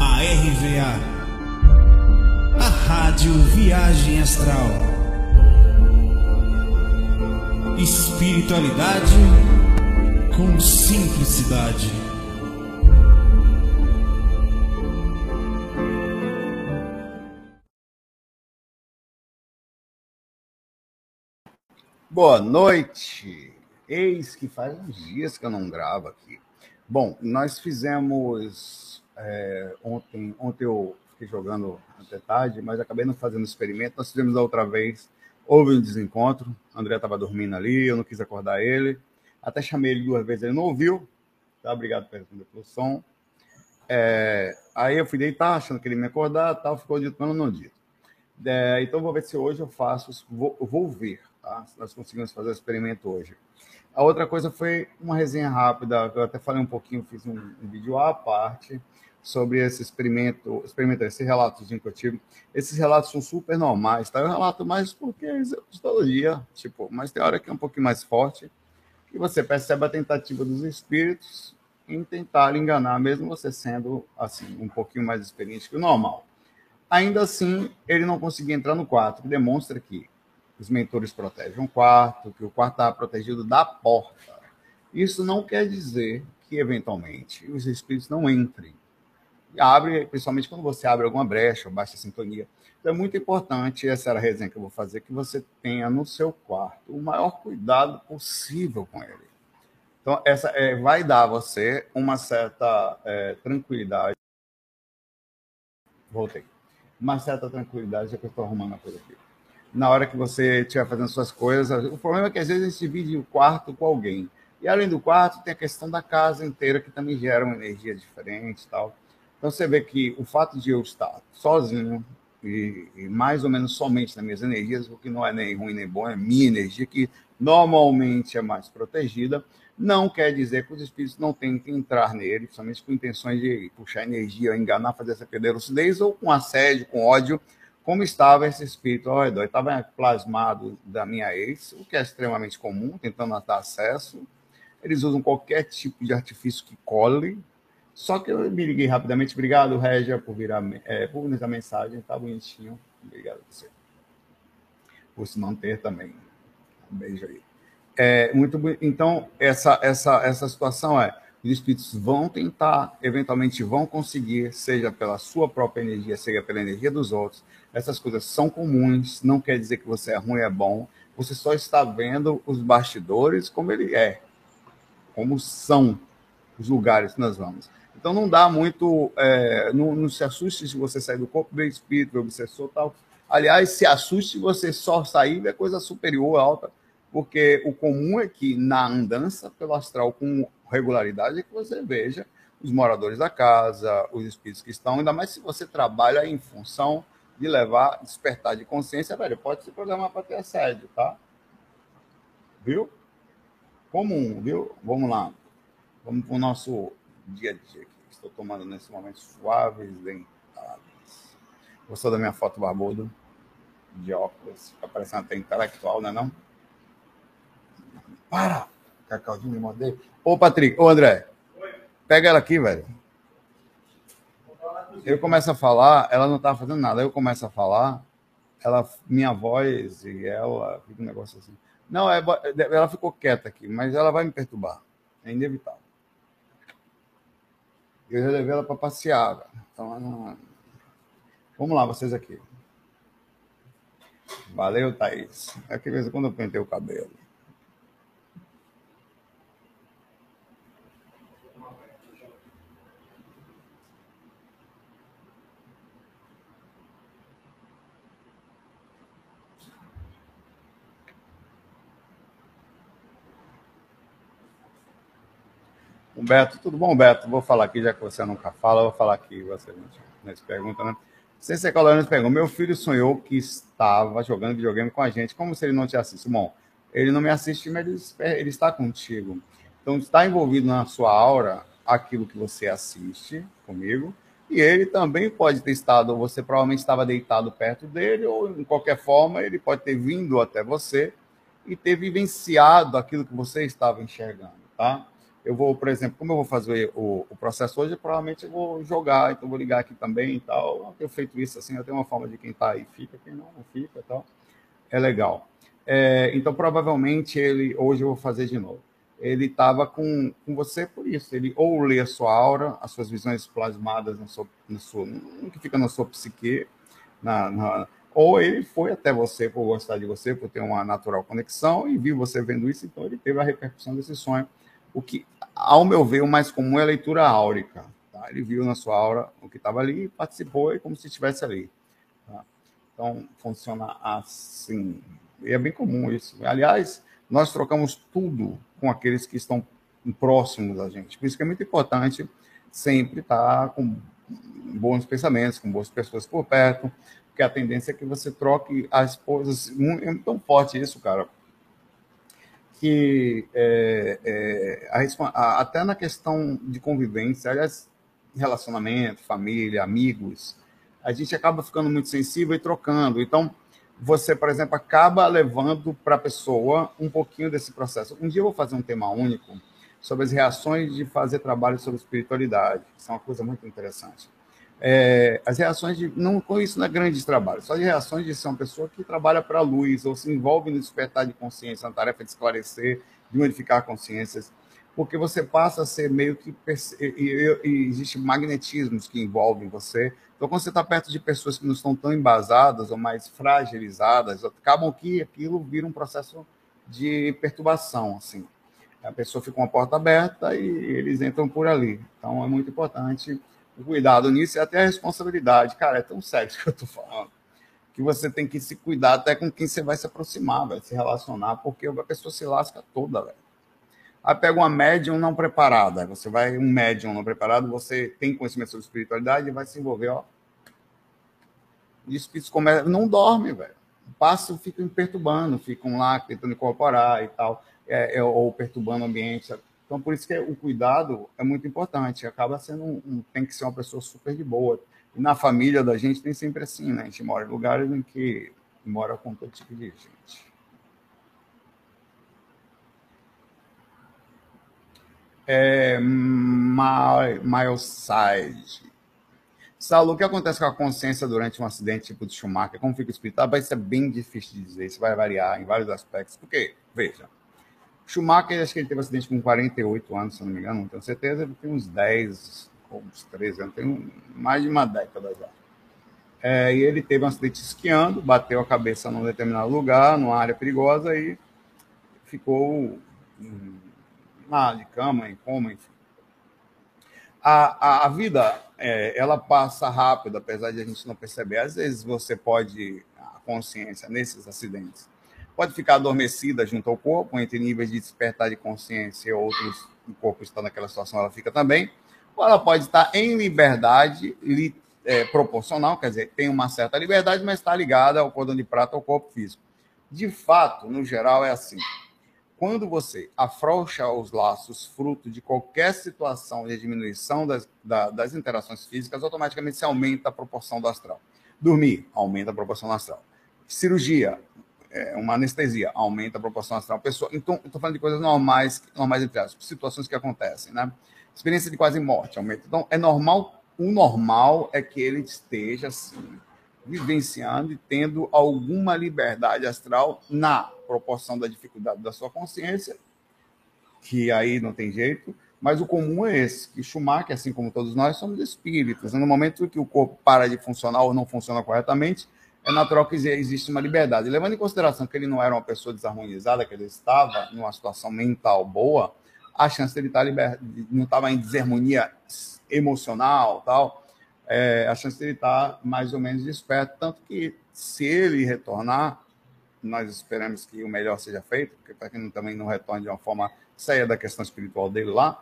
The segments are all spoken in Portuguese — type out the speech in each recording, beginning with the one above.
à RVA, a Rádio Viagem Astral. Espiritualidade com simplicidade. Boa noite. Eis que faz uns dias que eu não gravo aqui. Bom, nós fizemos é, ontem, ontem eu fiquei jogando até tarde, mas acabei não fazendo experimento. Nós fizemos a outra vez, houve um desencontro. O André estava dormindo ali, eu não quis acordar ele. Até chamei ele duas vezes, ele não ouviu. Tá? Obrigado pelo som. É, aí eu fui deitar, achando que ele me acordar, tal, ficou dito, mas não dito. É, então vou ver se hoje eu faço, vou, vou ver, tá? Se nós conseguimos fazer o experimento hoje. A outra coisa foi uma resenha rápida, eu até falei um pouquinho, fiz um, um vídeo à parte sobre esse experimento, experimento, esse relatozinho que eu tive. Esses relatos são super normais, tá? Eu relato mais porque é histologia, tipo, mas tem hora que é um pouquinho mais forte, e você percebe a tentativa dos espíritos em tentar enganar, mesmo você sendo, assim, um pouquinho mais experiente que o normal. Ainda assim, ele não conseguia entrar no quarto, que demonstra que os mentores protegem um quarto, que o quarto está protegido da porta. Isso não quer dizer que, eventualmente, os espíritos não entrem. Abre, principalmente quando você abre alguma brecha ou baixa sintonia. Então é muito importante, essa era a resenha que eu vou fazer, que você tenha no seu quarto o maior cuidado possível com ele. Então, essa é, vai dar a você uma certa é, tranquilidade. Voltei. Uma certa tranquilidade, já que eu estou arrumando a coisa aqui na hora que você estiver fazendo suas coisas. O problema é que às vezes a gente divide o quarto com alguém. E além do quarto, tem a questão da casa inteira, que também gera uma energia diferente e tal. Então você vê que o fato de eu estar sozinho, e, e, mais ou menos somente nas minhas energias, o que não é nem ruim nem bom, é minha energia, que normalmente é mais protegida, não quer dizer que os espíritos não que entrar nele, somente com intenções de puxar energia, enganar, fazer essa perder lucidez, ou com assédio, com ódio, como estava esse espírito ao redor. Estava plasmado da minha ex, o que é extremamente comum, tentando dar acesso. Eles usam qualquer tipo de artifício que cole. Só que eu me liguei rapidamente. Obrigado, Régia, por, virar, é, por a mensagem. Tá bonitinho. Obrigado a você. Por se manter também. Um beijo aí. É, muito Então, essa, essa, essa situação é os espíritos vão tentar, eventualmente vão conseguir, seja pela sua própria energia, seja pela energia dos outros. Essas coisas são comuns, não quer dizer que você é ruim, é bom. Você só está vendo os bastidores como ele é, como são os lugares que nós vamos. Então não dá muito, é, não, não, se assuste se você sair do corpo do espírito, do obsessor tal. Aliás, se assuste se você só sair da coisa superior, alta, porque o comum é que na andança pelo astral com regularidade é que você veja os moradores da casa, os espíritos que estão, ainda mais se você trabalha em função de levar, despertar de consciência, velho, pode se programar para ter assédio, tá? Viu? Comum, viu? Vamos lá. Vamos para o nosso dia a dia aqui. Estou tomando nesse momento suaves dentadas. Gostou da minha foto barbudo? De óculos. Fica parecendo até intelectual, não é não? Para! Cacauzinho me mandei. Ô, Patrick, ô, André. Oi. Pega ela aqui, velho. Eu começo a falar, ela não tá fazendo nada. Eu começo a falar, ela, minha voz e ela, fica um negócio assim. Não, é, ela ficou quieta aqui, mas ela vai me perturbar. É inevitável. Eu já levei ela para passear. Então. Vamos lá, vocês aqui. Valeu, Thaís. É que vez quando eu pentei o cabelo. Humberto, tudo bom, Humberto? Vou falar aqui, já que você nunca fala, vou falar aqui, você não se pergunta, né? César Colônia pergunta: Meu filho sonhou que estava jogando videogame com a gente, como se ele não te assiste? Bom, ele não me assiste, mas ele, ele está contigo. Então, está envolvido na sua aura aquilo que você assiste comigo, e ele também pode ter estado, você provavelmente estava deitado perto dele, ou de qualquer forma, ele pode ter vindo até você e ter vivenciado aquilo que você estava enxergando, tá? Eu vou, por exemplo, como eu vou fazer o, o processo hoje, provavelmente eu vou jogar, então vou ligar aqui também e tal. Eu tenho feito isso assim, eu tenho uma forma de quem está aí fica, quem não, não fica e tal. É legal. É, então, provavelmente, ele hoje eu vou fazer de novo. Ele estava com, com você por isso. Ele ou lê a sua aura, as suas visões plasmadas na sua, no que fica na sua psique, na, na, ou ele foi até você por gostar de você, por ter uma natural conexão e viu você vendo isso, então ele teve a repercussão desse sonho. O que, ao meu ver, o mais comum é a leitura áurica. Tá? Ele viu na sua aura o que estava ali, participou e como se estivesse ali. Tá? Então, funciona assim. E é bem comum isso. Aliás, nós trocamos tudo com aqueles que estão próximos da gente. Por isso que é muito importante sempre estar com bons pensamentos, com boas pessoas por perto, porque a tendência é que você troque as coisas. É tão forte isso, cara, que é, é, a, até na questão de convivência, aliás, relacionamento, família, amigos, a gente acaba ficando muito sensível e trocando. Então, você, por exemplo, acaba levando para a pessoa um pouquinho desse processo. Um dia eu vou fazer um tema único sobre as reações de fazer trabalho sobre espiritualidade. Isso é uma coisa muito interessante. É, as reações de. Não isso não é grande trabalho, só de reações de ser uma pessoa que trabalha para a luz ou se envolve no despertar de consciência, na tarefa de esclarecer, de modificar consciências, porque você passa a ser meio que. E, e existe magnetismos que envolvem você. Então, quando você está perto de pessoas que não estão tão embasadas ou mais fragilizadas, acabam que aquilo vira um processo de perturbação, assim. A pessoa fica com a porta aberta e eles entram por ali. Então, é muito importante o cuidado nisso e até a responsabilidade. Cara, é tão sério isso que eu tô falando. Que você tem que se cuidar até com quem você vai se aproximar, vai se relacionar, porque a pessoa se lasca toda, velho. Aí pega uma médium não preparada. Você vai, um médium não preparado, você tem conhecimento sobre espiritualidade e vai se envolver, ó. E começam, não dorme, velho. Passam, ficam perturbando, ficam lá tentando incorporar e tal, é, é, ou perturbando o ambiente. Então, por isso que o cuidado é muito importante. Acaba sendo um, um, tem que ser uma pessoa super de boa. E na família da gente tem sempre assim, né? A gente mora em lugares em que mora com todo tipo de gente. É, Mileside. Saulo, o que acontece com a consciência durante um acidente tipo de Schumacher? Como fica explicado? Vai ser bem difícil de dizer. Isso vai variar em vários aspectos. Porque, veja, Schumacher, acho que ele teve um acidente com 48 anos, se não me engano, não tenho certeza, ele tem uns 10 ou uns 13 anos, tem mais de uma década já. É, e ele teve um acidente esquiando, bateu a cabeça num determinado lugar, numa área perigosa, e ficou lá de cama, em coma, enfim. A, a, a vida, é, ela passa rápido, apesar de a gente não perceber. Às vezes você pode, a consciência nesses acidentes, pode ficar adormecida junto ao corpo, entre níveis de despertar de consciência e outros, o corpo está naquela situação, ela fica também, ou ela pode estar em liberdade li, é, proporcional, quer dizer, tem uma certa liberdade, mas está ligada ao cordão de prata ao corpo físico. De fato, no geral, é assim. Quando você afrouxa os laços fruto de qualquer situação de diminuição das, da, das interações físicas, automaticamente se aumenta a proporção do astral. Dormir aumenta a proporção do astral. Cirurgia é, uma anestesia, aumenta a proporção astral. Pessoa, então, estou falando de coisas normais, normais entre aspas, situações que acontecem, né? Experiência de quase morte aumenta. Então, é normal, o normal é que ele esteja assim, vivenciando e tendo alguma liberdade astral na proporção da dificuldade da sua consciência, que aí não tem jeito, mas o comum é esse, que Schumacher, assim como todos nós, somos espíritos. No momento que o corpo para de funcionar ou não funciona corretamente, é natural que existe uma liberdade. Levando em consideração que ele não era uma pessoa desarmonizada, que ele estava numa situação mental boa, a chance dele estar liber... não estava em desarmonia emocional, tal, é, a chance dele estar mais ou menos desperto, tanto que se ele retornar, nós esperamos que o melhor seja feito, porque para que também não retorne de uma forma saia da questão espiritual dele lá,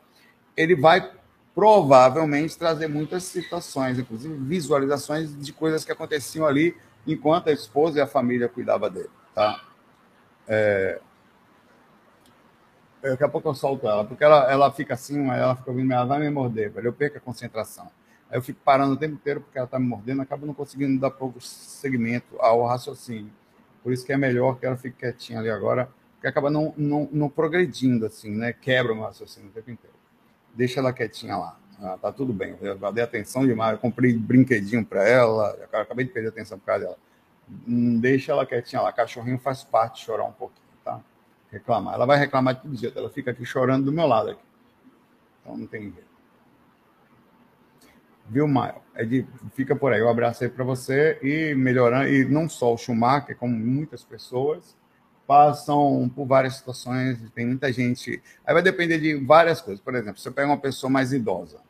ele vai provavelmente trazer muitas situações, inclusive visualizações de coisas que aconteciam ali enquanto a esposa e a família cuidavam dele, tá? É... Daqui a pouco eu solto ela, porque ela, ela fica assim, ela fica ouvindo, ela vai me morder, velho. Eu perco a concentração. Aí eu fico parando o tempo inteiro porque ela está me mordendo, acabo não conseguindo dar pouco segmento ao raciocínio. Por isso que é melhor que ela fique quietinha ali agora, porque acaba não, não, não progredindo, assim, né? Quebra o meu raciocínio o tempo inteiro. Deixa ela quietinha lá. Ah, tá tudo bem. Eu dei atenção demais. Eu comprei brinquedinho para ela. Eu acabei de perder atenção por causa dela. Hum, deixa ela quietinha lá. Cachorrinho faz parte de chorar um pouquinho, tá? Reclamar. Ela vai reclamar de todo jeito. Ela fica aqui chorando do meu lado aqui. Então não tem jeito. Viu, Maio? É de, fica por aí. Um abraço aí para você e melhorando. E não só o Schumacher, como muitas pessoas passam por várias situações, tem muita gente. Aí vai depender de várias coisas. Por exemplo, você pega uma pessoa mais idosa,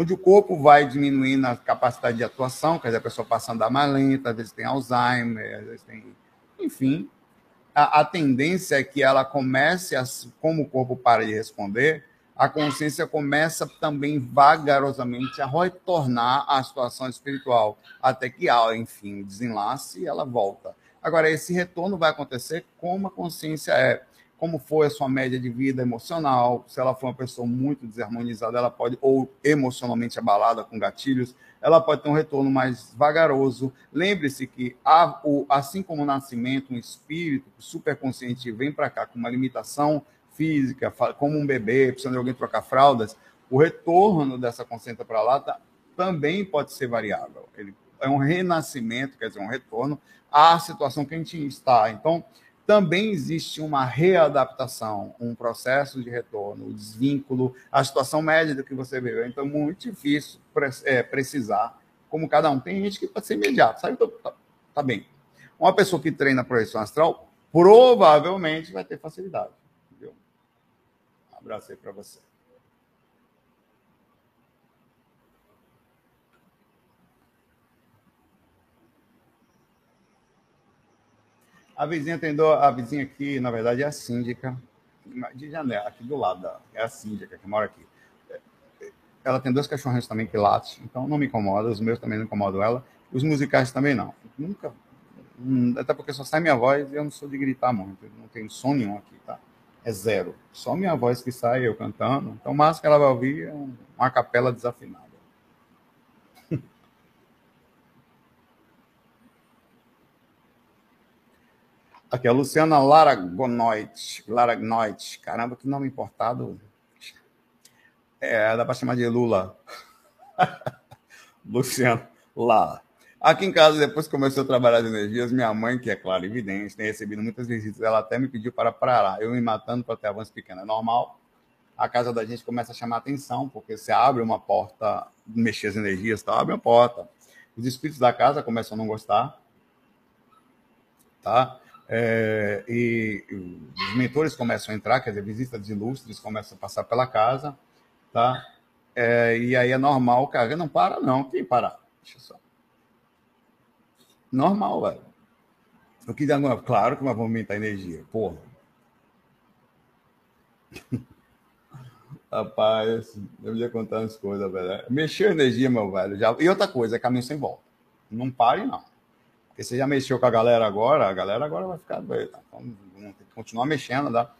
onde o corpo vai diminuindo a capacidade de atuação, quer dizer, a pessoa passa a andar mais lenta, às vezes tem Alzheimer, às vezes tem. Enfim, a, a tendência é que ela comece, a, como o corpo para de responder, a consciência começa também vagarosamente a retornar à situação espiritual, até que, enfim, desenlace e ela volta. Agora, esse retorno vai acontecer como a consciência é, como foi a sua média de vida emocional, se ela for uma pessoa muito desarmonizada, ela pode, ou emocionalmente abalada com gatilhos, ela pode ter um retorno mais vagaroso. Lembre-se que, há, o, assim como o nascimento, um espírito superconsciente vem para cá com uma limitação física, como um bebê, precisando de alguém trocar fraldas, o retorno dessa consciência para lá tá, também pode ser variável. Ele é um renascimento, quer dizer, um retorno, à situação que a gente está. Então, também existe uma readaptação, um processo de retorno, o desvínculo, a situação média do que você viveu. Então, é muito difícil é, precisar, como cada um. Tem gente que pode ser imediato, sabe? Então, tá, tá bem. Uma pessoa que treina projeção astral provavelmente vai ter facilidade. Entendeu? Um abraço aí para você. A vizinha tem a vizinha aqui, na verdade, é a síndica de janela, aqui do lado, da, é a síndica que mora aqui. Ela tem dois cachorrinhos também que latem, então não me incomoda, os meus também não incomodam ela, os musicais também não. Nunca, hum, até porque só sai minha voz e eu não sou de gritar muito, não tenho som nenhum aqui, tá? É zero. Só minha voz que sai, eu cantando. Então, o máximo que ela vai ouvir é uma capela desafinada. Aqui, a Luciana Laragonoit. Laragnoit. Caramba, que nome importado. É, dá para chamar de Lula. Luciana lá. Aqui em casa, depois que comecei a trabalhar de energias, minha mãe, que é claro, evidente, tem recebido muitas visitas, ela até me pediu para parar. Eu me matando para ter avanço pequeno. É normal. A casa da gente começa a chamar atenção, porque você abre uma porta, mexer as energias, tá? abre uma porta. Os espíritos da casa começam a não gostar. Tá? É, e, os mentores começam a entrar, quer dizer, visitas ilustres começam a passar pela casa, tá? É, e aí é normal, cara, não para não, quem parar? Deixa só. Normal, velho. Que dá, claro que vai movimentar energia, porra. Rapaz, eu ia contar umas coisas, velho. Mexeu energia, meu velho. Já... E outra coisa, é caminho sem volta. Não pare, não. Porque você já mexeu com a galera agora, a galera agora vai ficar doida. Então, vamos que continuar mexendo. Tá?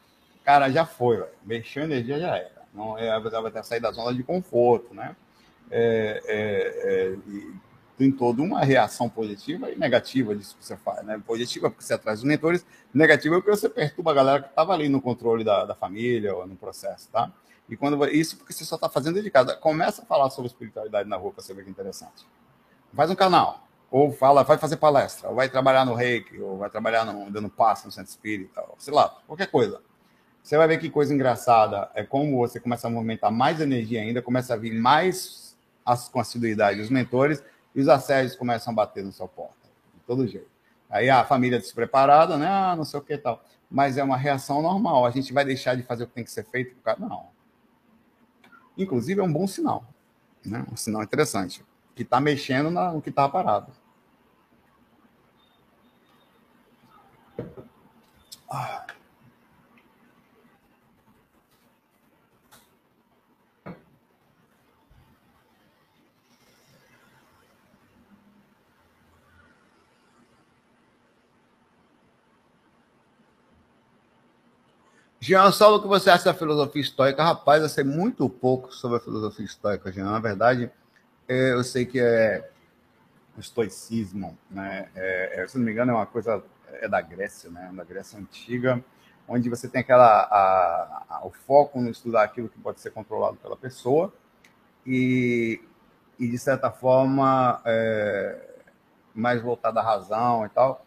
Cara, já foi, velho. Mexeu energia já era. Não é, vai que sair da zona de conforto, né? É, é, é, tem toda uma reação positiva e negativa disso que você faz, né? Positiva porque você atrás dos mentores, negativa porque você perturba a galera que estava ali no controle da, da família ou no processo, tá? E quando isso porque você só está fazendo de casa. Começa a falar sobre espiritualidade na rua para você ver que é interessante. Faz um canal, ou fala, vai fazer palestra, ou vai trabalhar no reiki, ou vai trabalhar no, dando passo no centro espírita, ou sei lá, qualquer coisa. Você vai ver que coisa engraçada é como você começa a movimentar mais energia ainda, começa a vir mais as, com assiduidade os mentores e os assédios começam a bater no seu porta, de todo jeito. Aí a família despreparada, né? Ah, não sei o que tal. Mas é uma reação normal. A gente vai deixar de fazer o que tem que ser feito? Não. Inclusive é um bom sinal. Né? Um sinal interessante que está mexendo no que está parado. Ah. Jean, só o que você acha da filosofia estoica? Rapaz, eu sei muito pouco sobre a filosofia estoica, Jean. Na verdade, é, eu sei que é o estoicismo, né? É, é, se não me engano, é uma coisa é da Grécia, né? Da Grécia antiga, onde você tem aquela a, a, o foco no estudar aquilo que pode ser controlado pela pessoa e, e de certa forma é, mais voltada à razão e tal.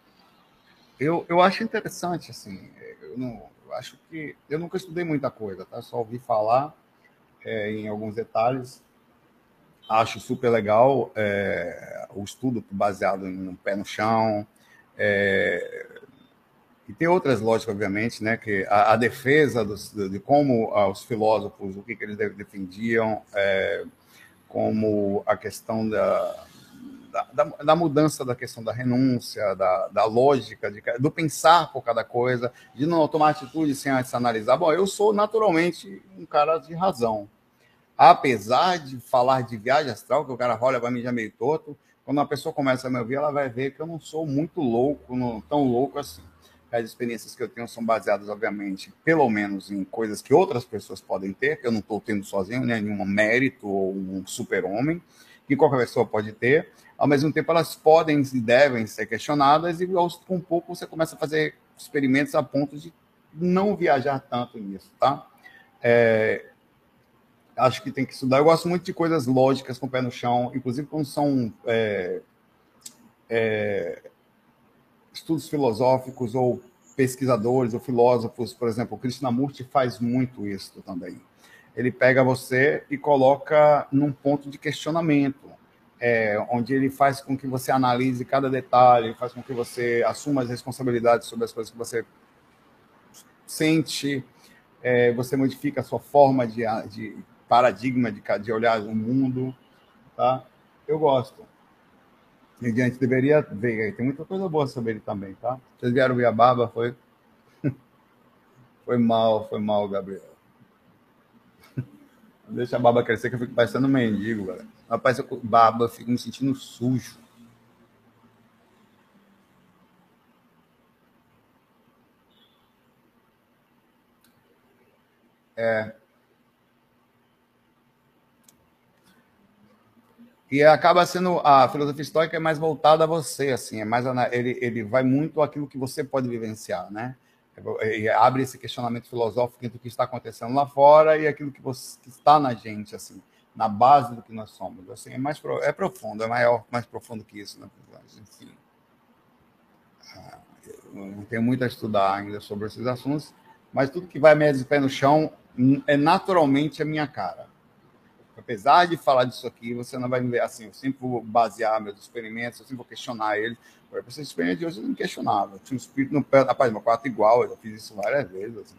Eu, eu acho interessante assim. Eu não eu acho que eu nunca estudei muita coisa, tá? Só ouvi falar é, em alguns detalhes. Acho super legal é, o estudo baseado no pé no chão. É, e tem outras lógicas, obviamente, né? Que a, a defesa dos, de como ah, os filósofos, o que, que eles defendiam, é, como a questão da, da, da, mudança da questão da renúncia, da, da lógica, de, do pensar por cada coisa, de não tomar atitude sem antes analisar. Bom, eu sou naturalmente um cara de razão. Apesar de falar de viagem astral, que o cara olha para mim já meio torto, quando a pessoa começa a me ouvir, ela vai ver que eu não sou muito louco, não tão louco assim. As experiências que eu tenho são baseadas, obviamente, pelo menos em coisas que outras pessoas podem ter, que eu não estou tendo sozinho, né, nenhum mérito ou um super-homem, que qualquer pessoa pode ter. Ao mesmo tempo, elas podem e devem ser questionadas, e com um pouco você começa a fazer experimentos a ponto de não viajar tanto nisso, tá? É, acho que tem que estudar. Eu gosto muito de coisas lógicas com o pé no chão, inclusive quando são é, é, estudos filosóficos ou pesquisadores ou filósofos, por exemplo, o Krishnamurti faz muito isso também. Ele pega você e coloca num ponto de questionamento, é, onde ele faz com que você analise cada detalhe, faz com que você assuma as responsabilidades sobre as coisas que você sente, é, você modifica a sua forma de, de paradigma de, de olhar o mundo, tá? Eu gosto. E a gente deveria ver, tem muita coisa boa sobre ele também, tá? Vocês vieram ver a barba, foi... foi mal, foi mal, Gabriel. Deixa a barba crescer que eu fico parecendo um mendigo, galera. Rapaz, eu barba, eu fico me sentindo sujo. É. E acaba sendo a filosofia estoica é mais voltada a você, assim, é mais ele, ele vai muito aquilo que você pode vivenciar, né? E abre esse questionamento filosófico entre o que está acontecendo lá fora e aquilo que, você, que está na gente, assim, na base do que nós somos. Assim, é mais é profundo, é maior, mais profundo que isso, né? Enfim, ah, não tenho muito a estudar ainda sobre esses assuntos, mas tudo que vai de pé no chão é naturalmente a minha cara apesar de falar disso aqui, você não vai me ver assim. Eu sempre vou basear meus experimentos, eu sempre vou questionar ele. Por esse experimento de hoje eu não questionava. Eu tinha um espírito no pé, rapaz, meu quarto igual, eu já fiz isso várias vezes. Assim.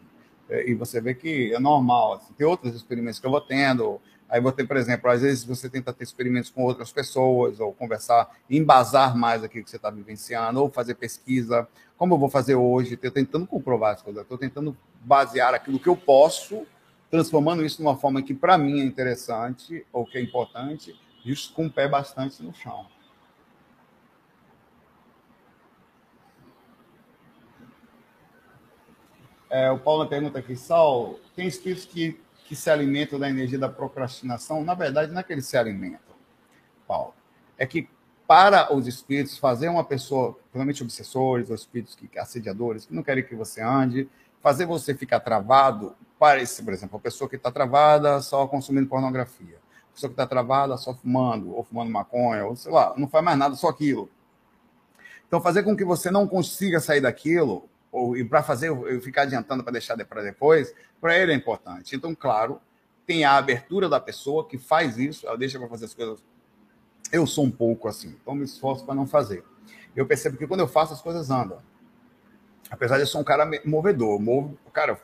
É, e você vê que é normal. Assim. Tem outros experimentos que eu vou tendo. Aí vou ter, por exemplo, às vezes você tenta ter experimentos com outras pessoas, ou conversar, embasar mais aquilo que você está vivenciando, ou fazer pesquisa, como eu vou fazer hoje. Estou tentando comprovar as coisas, estou tentando basear aquilo que eu posso transformando isso numa forma que para mim é interessante ou que é importante, isso com o pé bastante no chão. É, o Paulo pergunta aqui, Sal, tem espíritos que, que se alimentam da energia da procrastinação? Na verdade, não é que eles se alimentam, Paulo. É que para os espíritos, fazer uma pessoa, principalmente obsessores, ou espíritos que, assediadores, que não querem que você ande, fazer você ficar travado, parece, por exemplo, a pessoa que está travada só consumindo pornografia, a pessoa que está travada só fumando, ou fumando maconha, ou sei lá, não faz mais nada, só aquilo. Então, fazer com que você não consiga sair daquilo, ou, e para fazer eu ficar adiantando para deixar para depois, para ele é importante. Então, claro, tem a abertura da pessoa que faz isso, ela deixa para fazer as coisas. Eu sou um pouco assim, então me esforço para não fazer. Eu percebo que quando eu faço, as coisas andam apesar de eu ser um cara movedor, movo, cara,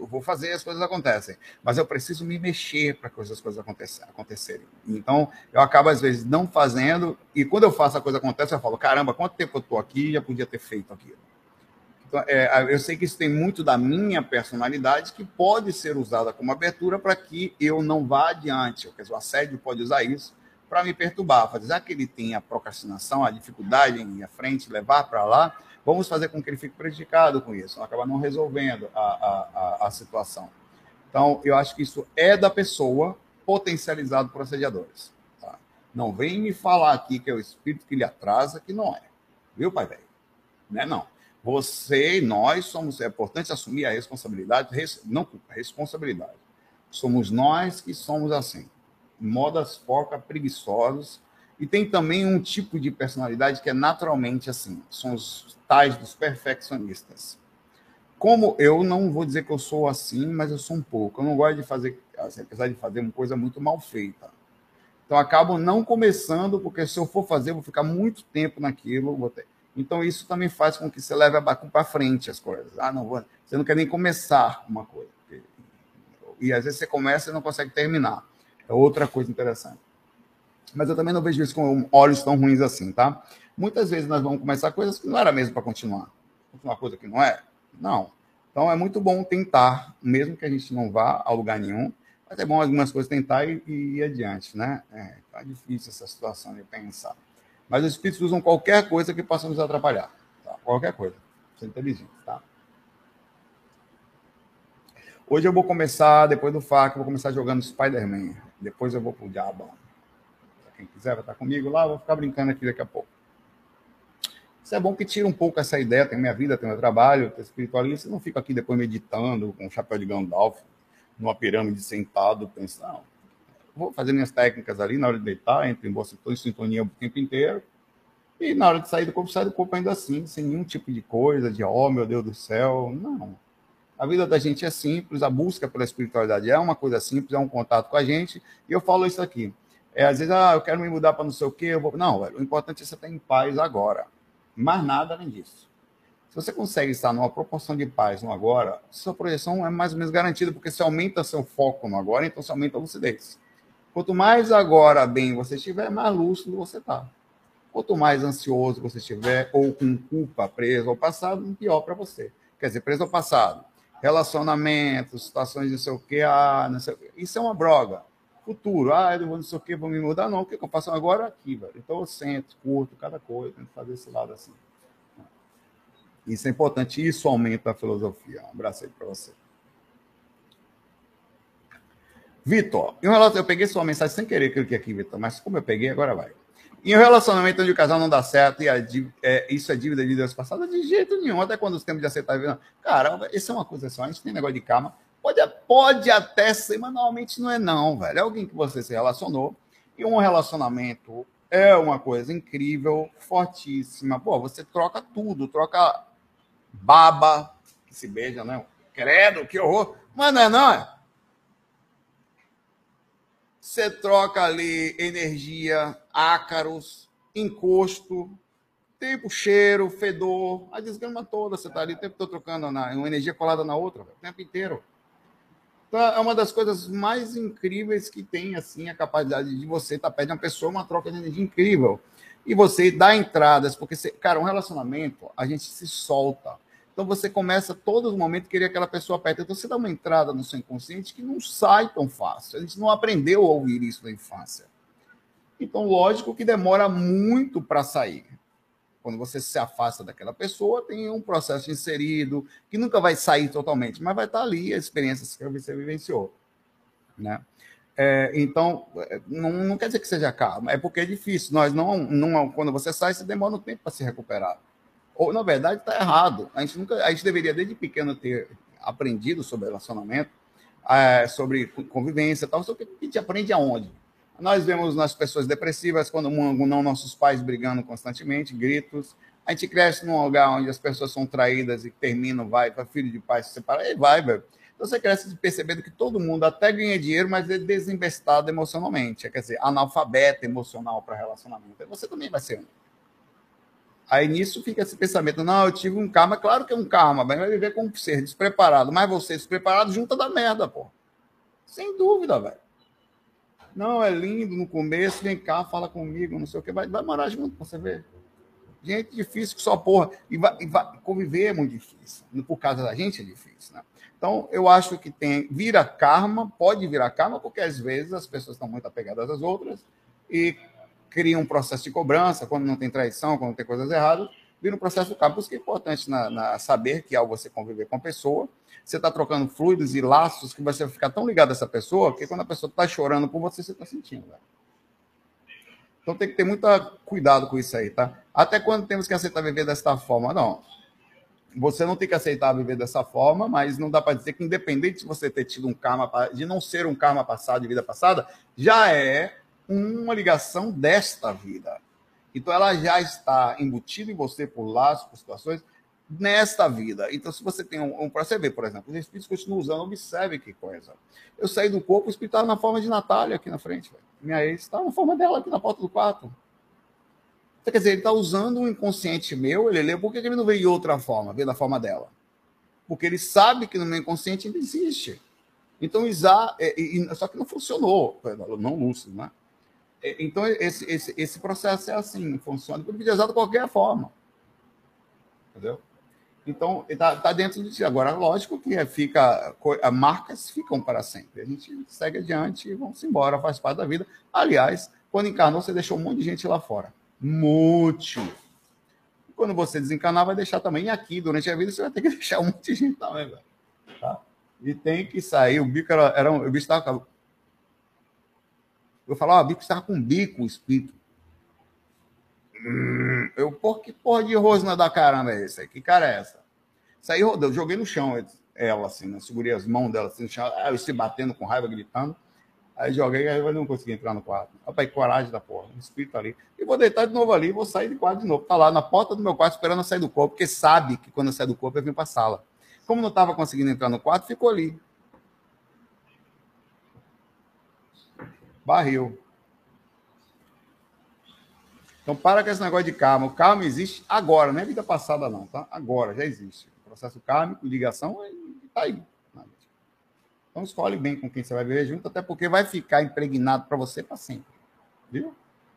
eu vou fazer as coisas acontecem, mas eu preciso me mexer para que as coisas acontecerem. Então, eu acabo às vezes não fazendo e quando eu faço a coisa acontecer, eu falo, caramba, quanto tempo eu estou aqui, já podia ter feito aquilo. Então, é, eu sei que isso tem muito da minha personalidade que pode ser usada como abertura para que eu não vá adiante. Dizer, o assédio pode usar isso para me perturbar, fazer já que ele tem a procrastinação, a dificuldade em ir à frente, levar para lá, vamos fazer com que ele fique prejudicado com isso, acaba não resolvendo a, a, a, a situação. Então, eu acho que isso é da pessoa potencializado por assediadores. Tá? Não vem me falar aqui que é o espírito que lhe atrasa, que não é. Viu, pai velho? Não é não. Você nós somos, é importante assumir a responsabilidade, não culpa, responsabilidade. Somos nós que somos assim. Modas foca, preguiçosos. E tem também um tipo de personalidade que é naturalmente assim. São os tais dos perfeccionistas. Como eu não vou dizer que eu sou assim, mas eu sou um pouco. Eu não gosto de fazer, assim, apesar de fazer uma coisa muito mal feita. Então acabo não começando, porque se eu for fazer, eu vou ficar muito tempo naquilo. Então isso também faz com que você leve a para frente as coisas. Ah, não vou. Você não quer nem começar uma coisa. E às vezes você começa e não consegue terminar. É outra coisa interessante. Mas eu também não vejo isso com olhos tão ruins assim, tá? Muitas vezes nós vamos começar coisas que não era mesmo para continuar. Uma coisa que não é? Não. Então é muito bom tentar, mesmo que a gente não vá a lugar nenhum, mas é bom algumas coisas tentar e, e ir adiante, né? É, tá difícil essa situação de pensar. Mas os espíritos usam qualquer coisa que possa nos atrapalhar. Tá? Qualquer coisa. Ser inteligente, tá? Hoje eu vou começar, depois do FAC, eu vou começar jogando Spider-Man. Depois eu vou pro Diabo. Quem quiser vai estar comigo lá, vou ficar brincando aqui daqui a pouco. Isso é bom que tira um pouco essa ideia, tem minha vida, tem meu trabalho, tem espiritualista, não fico aqui depois meditando com o chapéu de Gandalf, numa pirâmide sentado, pensando, não, vou fazer minhas técnicas ali na hora de deitar, entre em boa sintonia o tempo inteiro, e na hora de sair do corpo, sai do corpo ainda assim, sem nenhum tipo de coisa, de, oh meu Deus do céu, não. A vida da gente é simples, a busca pela espiritualidade é uma coisa simples, é um contato com a gente. E eu falo isso aqui. É, às vezes, ah, eu quero me mudar para não sei o quê. Eu vou... Não, o importante é você estar em paz agora. Mais nada além disso. Se você consegue estar numa proporção de paz no agora, sua projeção é mais ou menos garantida, porque você aumenta seu foco no agora, então você aumenta a lucidez. Quanto mais agora bem você estiver, mais lúcido você está. Quanto mais ansioso você estiver, ou com culpa preso ao passado, pior para você. Quer dizer, preso ao passado relacionamentos, situações não sei o quê, ah, não sei o quê. Isso é uma droga. Futuro, ah, eu não sei o quê, vou me mudar, não. O que eu faço agora aqui, velho? Então eu sento, curto cada coisa, tento fazer esse lado assim. Isso é importante, isso aumenta a filosofia. Um abraço aí para você. Vitor, eu peguei sua mensagem sem querer cliquei aqui, Vitor, mas como eu peguei, agora vai. Em um relacionamento onde o casal não dá certo e a, é, isso é dívida de Deus passada, de jeito nenhum. Até quando os tempos de aceitar vida. Cara, isso é uma coisa só. A gente tem negócio de karma. Pode, pode até ser, mas normalmente não é, não, velho. É alguém que você se relacionou. E um relacionamento é uma coisa incrível, fortíssima. Pô, você troca tudo, troca baba, que se beija, né? Credo, que horror. Mas não é, não é? Você troca ali energia, ácaros, encosto, tempo, cheiro, fedor, a desgrama toda. Você está ali o tempo todo trocando na, uma energia colada na outra, o tempo inteiro. Então, é uma das coisas mais incríveis que tem, assim, a capacidade de você estar tá perto de uma pessoa, uma troca de energia incrível. E você dá entradas, porque, você, cara, um relacionamento, a gente se solta. Então você começa momentos a querer aquela pessoa perto. Então você dá uma entrada no seu inconsciente que não sai tão fácil. A gente não aprendeu a ouvir isso na infância. Então, lógico que demora muito para sair. Quando você se afasta daquela pessoa, tem um processo inserido que nunca vai sair totalmente, mas vai estar ali as experiências que você vivenciou. Né? É, então, é, não, não, quer dizer que seja calma, é porque é difícil. Nós não, não quando você sai, você demora um tempo para se recuperar ou na verdade está errado. A gente nunca, a gente deveria desde pequeno ter aprendido sobre relacionamento, é, sobre convivência, tal. Só que a gente aprende aonde? Nós vemos nas pessoas depressivas quando não nossos pais brigando constantemente, gritos. A gente cresce num lugar onde as pessoas são traídas e terminam, vai para filho de pai se separar, e vai, velho. Então você cresce percebendo que todo mundo até ganha dinheiro, mas é desinvestado emocionalmente. Quer dizer, analfabeto emocional para relacionamento. Você também vai ser um. Aí nisso fica esse pensamento: não, eu tive um karma, claro que é um karma, mas vai viver como ser despreparado. Mas você despreparado junta da merda, pô. Sem dúvida, velho. Não, é lindo no começo, vem cá, fala comigo, não sei o que, vai, vai morar junto, você vê. Gente difícil que só porra. E, vai, e vai, conviver é muito difícil. Por causa da gente é difícil, né? Então, eu acho que tem vira karma, pode virar karma, porque às vezes as pessoas estão muito apegadas às outras e cria um processo de cobrança, quando não tem traição, quando tem coisas erradas, vira um processo do cabo. Por isso que é importante na, na, saber que ao você conviver com a pessoa, você está trocando fluidos e laços que você vai ficar tão ligado a essa pessoa que quando a pessoa está chorando por você, você está sentindo. Velho. Então tem que ter muito cuidado com isso aí, tá? Até quando temos que aceitar viver desta forma? Não. você não tem que aceitar viver dessa forma, mas não dá para dizer que, independente de você ter tido um karma, de não ser um karma passado, de vida passada, já é uma ligação desta vida. Então, ela já está embutida em você por laços, por situações, nesta vida. Então, se você tem um. um para por exemplo, os espíritos continuam usando, observe que coisa. Eu saí do corpo, o espírito estava na forma de Natália aqui na frente. Véio. Minha ex estava na forma dela aqui na porta do quarto. Então, quer dizer, ele está usando o inconsciente meu, ele lê, por que ele não veio de outra forma, veio da forma dela? Porque ele sabe que no meu inconsciente ainda existe. Então, Isa, é, só que não funcionou, não lúcido, né? É, então, esse, esse, esse processo é assim, funciona por vídeo de qualquer forma. Entendeu? Então, está tá dentro de ti. Agora, lógico que é, fica, marcas ficam para sempre. A gente segue adiante e vamos embora, faz parte da vida. Aliás, quando encarnou, você deixou um monte de gente lá fora. Muito. Quando você desencanar, vai deixar também aqui. Durante a vida, você vai ter que deixar um monte de gente também. Tá? E tem que sair. O bico era. era um, o estava. Eu falava, o bico estava com bico, o espírito. Hum, eu, por que porra de rosna da caramba é esse aí? Que cara é essa? Saí rodando, joguei no chão ela, assim, né? segurei as mãos dela assim no chão, eu se batendo com raiva, gritando. Aí joguei, aí eu não consegui entrar no quarto. Rapaz, coragem da porra, um espírito ali. E vou deitar de novo ali, vou sair de quarto de novo. Tá lá na porta do meu quarto esperando eu sair do corpo, porque sabe que quando eu sair do corpo eu vim pra sala. Como não estava conseguindo entrar no quarto, ficou ali. Barril. Então para com esse negócio de karma. O karma existe agora, não é vida passada não, tá? Agora, já existe. Processo kármico, ligação, tá aí. Então escolhe bem com quem você vai viver junto, até porque vai ficar impregnado para você para sempre. Viu?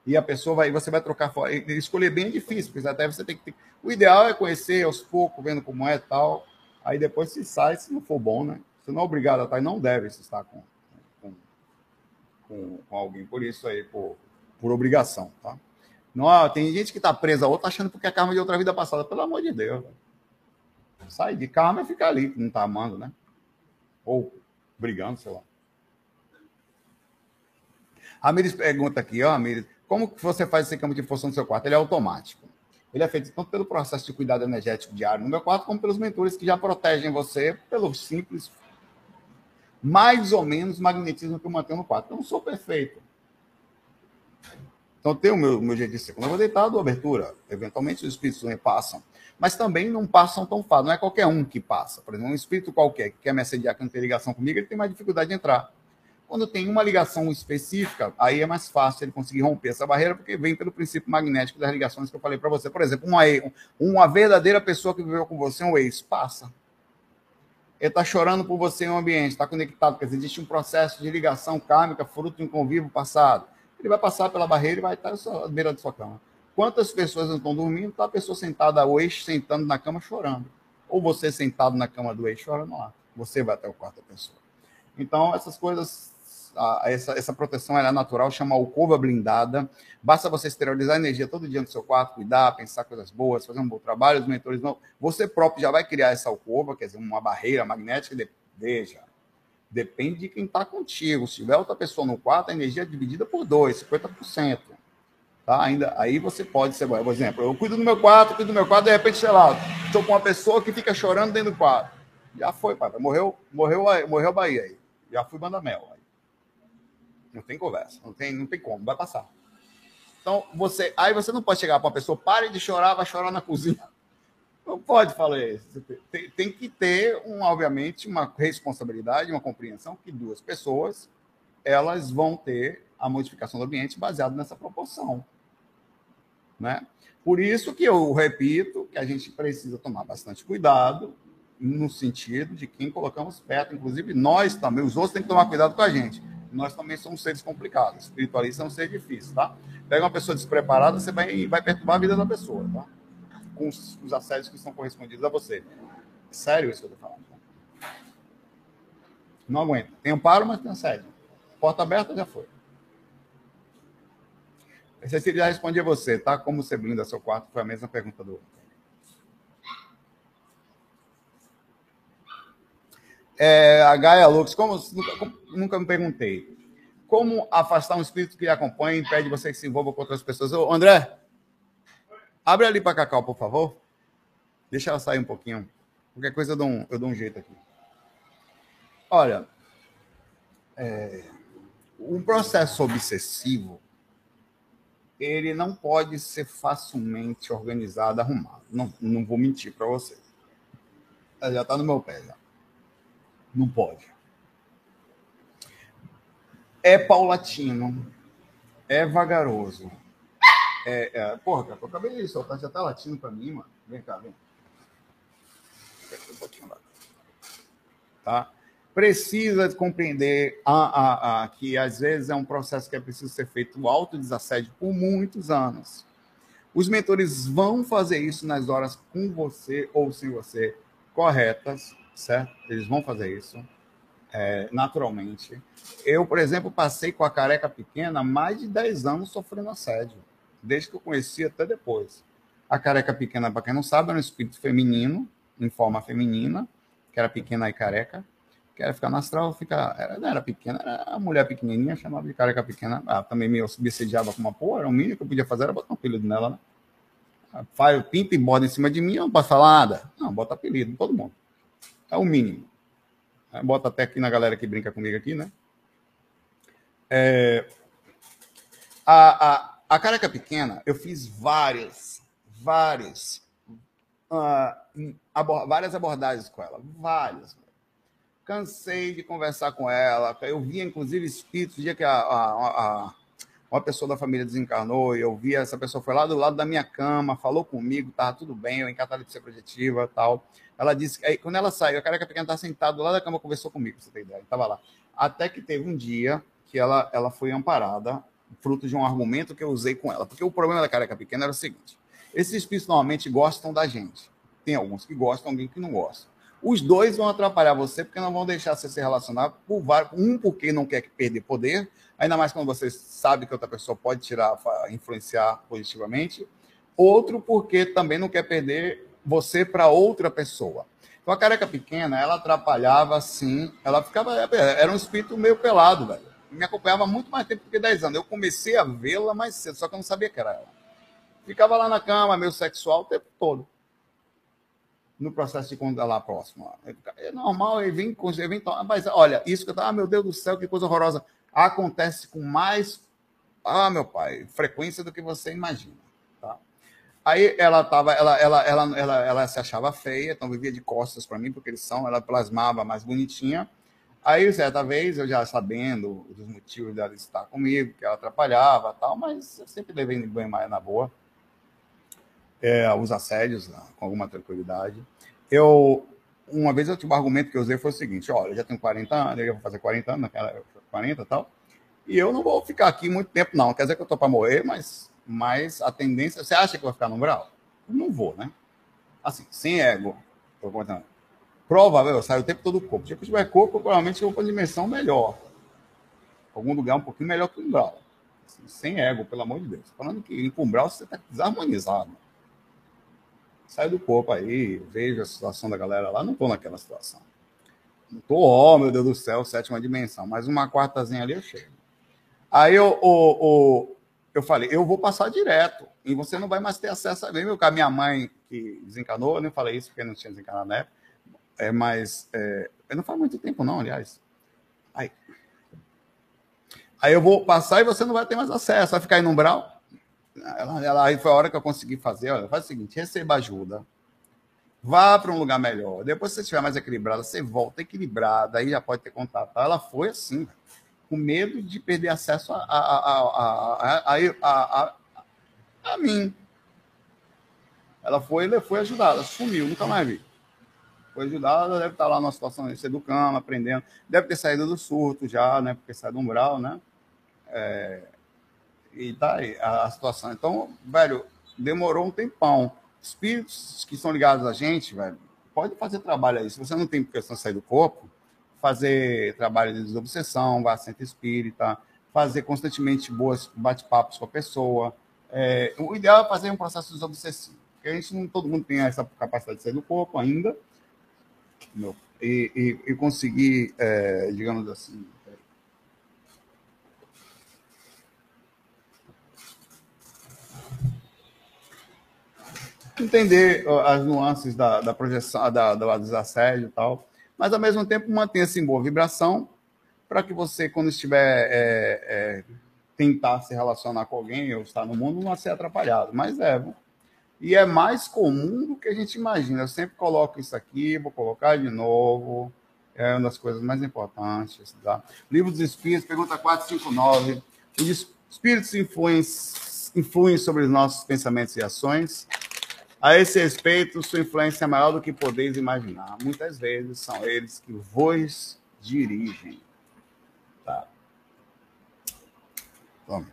E a pessoa vai, você vai trocar fora. Escolher bem é difícil, porque até você tem que ter. O ideal é conhecer aos poucos, vendo como é tal. Aí depois se sai, se não for bom, né? Você não é obrigado a estar e não deve se estar com, com, com, com alguém por isso aí, por, por obrigação, tá? Não, tem gente que está presa a outra achando porque é karma de outra vida passada. Pelo amor de Deus. Sai de karma e fica ali, não está amando, né? Ou brigando, sei lá. A Miris pergunta aqui, ó, Amires, como que você faz esse campo de função no seu quarto? Ele é automático. Ele é feito tanto pelo processo de cuidado energético diário no meu quarto, como pelos mentores que já protegem você pelo simples, mais ou menos, magnetismo que eu mantenho no quarto. Eu não sou perfeito. Então, tem o meu, meu jeito de ser. Quando eu vou deitar, dou abertura. Eventualmente, os espíritos passam mas também não passam tão fácil. Não é qualquer um que passa. Por exemplo, um espírito qualquer que quer me assediar, que não tem ligação comigo, ele tem mais dificuldade de entrar. Quando tem uma ligação específica, aí é mais fácil ele conseguir romper essa barreira, porque vem pelo princípio magnético das ligações que eu falei para você. Por exemplo, uma, uma verdadeira pessoa que viveu com você, um ex, passa. Ele está chorando por você em um ambiente, está conectado, quer dizer, existe um processo de ligação kármica, fruto de um convívio passado. Ele vai passar pela barreira e vai estar à beira da sua cama. Quantas pessoas estão dormindo, está a pessoa sentada ao eixo, sentando na cama, chorando. Ou você sentado na cama do eixo, chorando lá. Você vai até o quarto da pessoa. Então, essas coisas, essa, essa proteção é natural, chama alcova blindada. Basta você esterilizar a energia todo dia no seu quarto, cuidar, pensar coisas boas, fazer um bom trabalho, os mentores não. Você próprio já vai criar essa alcova, quer dizer, uma barreira magnética. De... Veja, depende de quem está contigo. Se tiver outra pessoa no quarto, a energia é dividida por dois, 50%. Tá? Ainda, aí você pode ser, por exemplo, eu cuido do meu quarto, cuido do meu quarto, de repente, sei lá, estou com uma pessoa que fica chorando dentro do quarto. Já foi, pai. Morreu, morreu, morreu a Bahia aí. Já fui mel Aí. Não tem conversa, não tem, não tem como, vai passar. Então, você, aí você não pode chegar para uma pessoa, pare de chorar, vai chorar na cozinha. Não pode falar isso. Tem, tem que ter, um, obviamente, uma responsabilidade, uma compreensão que duas pessoas elas vão ter a modificação do ambiente baseado nessa proporção. Né? Por isso que eu repito que a gente precisa tomar bastante cuidado no sentido de quem colocamos perto, inclusive nós também, os outros têm que tomar cuidado com a gente. Nós também somos seres complicados, espiritualistas são seres difíceis, tá? Pega uma pessoa despreparada, você vai, vai perturbar a vida da pessoa, tá? Com os, os assédios que são correspondidos a você. Sério isso que eu tô falando. Não aguenta. Tem amparo, mas tem assédio. Porta aberta já foi. Cecília já respondi a você, tá? Como você blinda seu quarto? Foi a mesma pergunta do. É, a Gaia Lux, como, nunca, nunca me perguntei. Como afastar um espírito que lhe acompanha e impede você que se envolva com outras pessoas? Ô, André, abre ali para Cacau, por favor. Deixa ela sair um pouquinho. Qualquer coisa eu dou um, eu dou um jeito aqui. Olha, é, um processo obsessivo ele não pode ser facilmente organizado, arrumado. Não, não vou mentir para você. Já está no meu pé já. Não pode. É paulatino, é vagaroso. É, é, porra, cara, eu acabei de soltar, já tá latindo para mim, mano. Vem cá, vem. Um pouquinho lá. Tá? Precisa compreender a, a, a, que às vezes é um processo que é preciso ser feito o autodesassédio por muitos anos. Os mentores vão fazer isso nas horas com você ou sem você corretas, certo? Eles vão fazer isso é, naturalmente. Eu, por exemplo, passei com a careca pequena mais de 10 anos sofrendo assédio, desde que eu conheci até depois. A careca pequena, para quem não sabe, era um espírito feminino, em forma feminina, que era pequena e careca quer ficar no astral, fica, era, não era pequena, era a mulher pequenininha, chamava de careca pequena, ah, também me obsediava com uma porra, era o mínimo que eu podia fazer era botar um apelido nela, né? Ah, faz, pinta e borda em cima de mim, eu não posso falar nada. Não, bota apelido, todo mundo. É o mínimo. É, bota até aqui na galera que brinca comigo aqui, né? É, a, a, a careca pequena, eu fiz várias, várias, uh, abor várias abordagens com ela, várias, Cansei de conversar com ela. Eu via, inclusive, espíritos. O dia que a, a, a, uma pessoa da família desencarnou, e eu via essa pessoa foi lá do lado da minha cama, falou comigo, estava tudo bem, eu em catalepsia projetiva tal. Ela disse que quando ela saiu, a careca pequena estava sentado lá da cama, conversou comigo, você tem ideia, estava lá. Até que teve um dia que ela, ela foi amparada, fruto de um argumento que eu usei com ela. Porque o problema da careca pequena era o seguinte: esses espíritos normalmente gostam da gente. Tem alguns que gostam, alguém que não gosta. Os dois vão atrapalhar você porque não vão deixar você se relacionar por vários. Um, porque não quer perder poder, ainda mais quando você sabe que outra pessoa pode tirar, influenciar positivamente. Outro, porque também não quer perder você para outra pessoa. Então a careca pequena, ela atrapalhava assim, ela ficava. Era um espírito meio pelado, velho. Me acompanhava muito mais tempo do que 10 anos. Eu comecei a vê-la mais cedo, só que eu não sabia que era ela. Ficava lá na cama, meio sexual o tempo todo no processo de conta lá próximo. É normal, ele vem, ele vem mas olha, isso que eu tava, ah, meu Deus do céu, que coisa horrorosa. Acontece com mais, ah, meu pai, frequência do que você imagina, tá? Aí ela tava, ela, ela, ela, ela, ela se achava feia, então vivia de costas para mim, porque eles são, ela plasmava mais bonitinha. Aí, certa vez, eu já sabendo dos motivos dela estar comigo, que ela atrapalhava tal, mas eu sempre levei bem mais na boa é, os assédios né, com alguma tranquilidade. Eu, uma vez eu tive um argumento que eu usei foi o seguinte: olha, eu já tenho 40 anos, eu ia fazer 40 anos, naquela 40 e tal, e eu não vou ficar aqui muito tempo, não. Quer dizer que eu estou para morrer, mas, mas a tendência. Você acha que eu vou ficar no umbral? Eu não vou, né? Assim, sem ego. Estou contando. Provável, eu saio o tempo todo do corpo. Se eu tiver corpo, provavelmente eu vou para dimensão melhor. Algum lugar um pouquinho melhor que o umbral. Assim, sem ego, pelo amor de Deus. Falando que em umbral você está desarmonizado sai do corpo aí, vejo a situação da galera lá, não tô naquela situação. Não tô, ó, oh, meu Deus do céu, sétima dimensão, mas uma quartazinha ali eu chego. Aí eu, eu, eu falei, eu vou passar direto, e você não vai mais ter acesso a ver, meu, minha mãe que desencanou, eu nem falei isso porque não tinha desencanado na época, é, mas é, não faz muito tempo não, aliás. Aí, aí eu vou passar e você não vai ter mais acesso, vai ficar aí no umbral, ela, ela, foi a hora que eu consegui fazer. Olha, faz o seguinte: receba ajuda, vá para um lugar melhor. Depois, se você estiver mais equilibrada, você volta equilibrada, aí já pode ter contato. Ela foi assim, com medo de perder acesso a, a, a, a, a, mim. Ela foi, foi ajudada, sumiu, nunca mais vi. Foi ajudada, deve estar lá numa situação se educando, aprendendo. Deve ter saído do surto já, né? Porque sai do umbral, né? É, e tá aí a, a situação. Então, velho, demorou um tempão. Espíritos que são ligados a gente, velho, pode fazer trabalho aí. Se você não tem questão de sair do corpo, fazer trabalho de desobsessão, vá centro espírita, fazer constantemente boas bate-papos com a pessoa. É, o ideal é fazer um processo desobsessivo, porque a gente não todo mundo tem essa capacidade de sair do corpo ainda, e, e, e conseguir, é, digamos assim, entender as nuances da, da projeção, da, da, dos assédios e tal, mas ao mesmo tempo mantenha-se em boa vibração para que você, quando estiver é, é, tentar se relacionar com alguém ou estar no mundo, não ser atrapalhado. Mas é, e é mais comum do que a gente imagina. Eu sempre coloco isso aqui, vou colocar de novo. É uma das coisas mais importantes. Tá? Livro dos Espíritos, pergunta 459. Os espíritos influem, influem sobre os nossos pensamentos e ações. A esse respeito, sua influência é maior do que podeis imaginar. Muitas vezes são eles que vos dirigem. Tá. Vamos.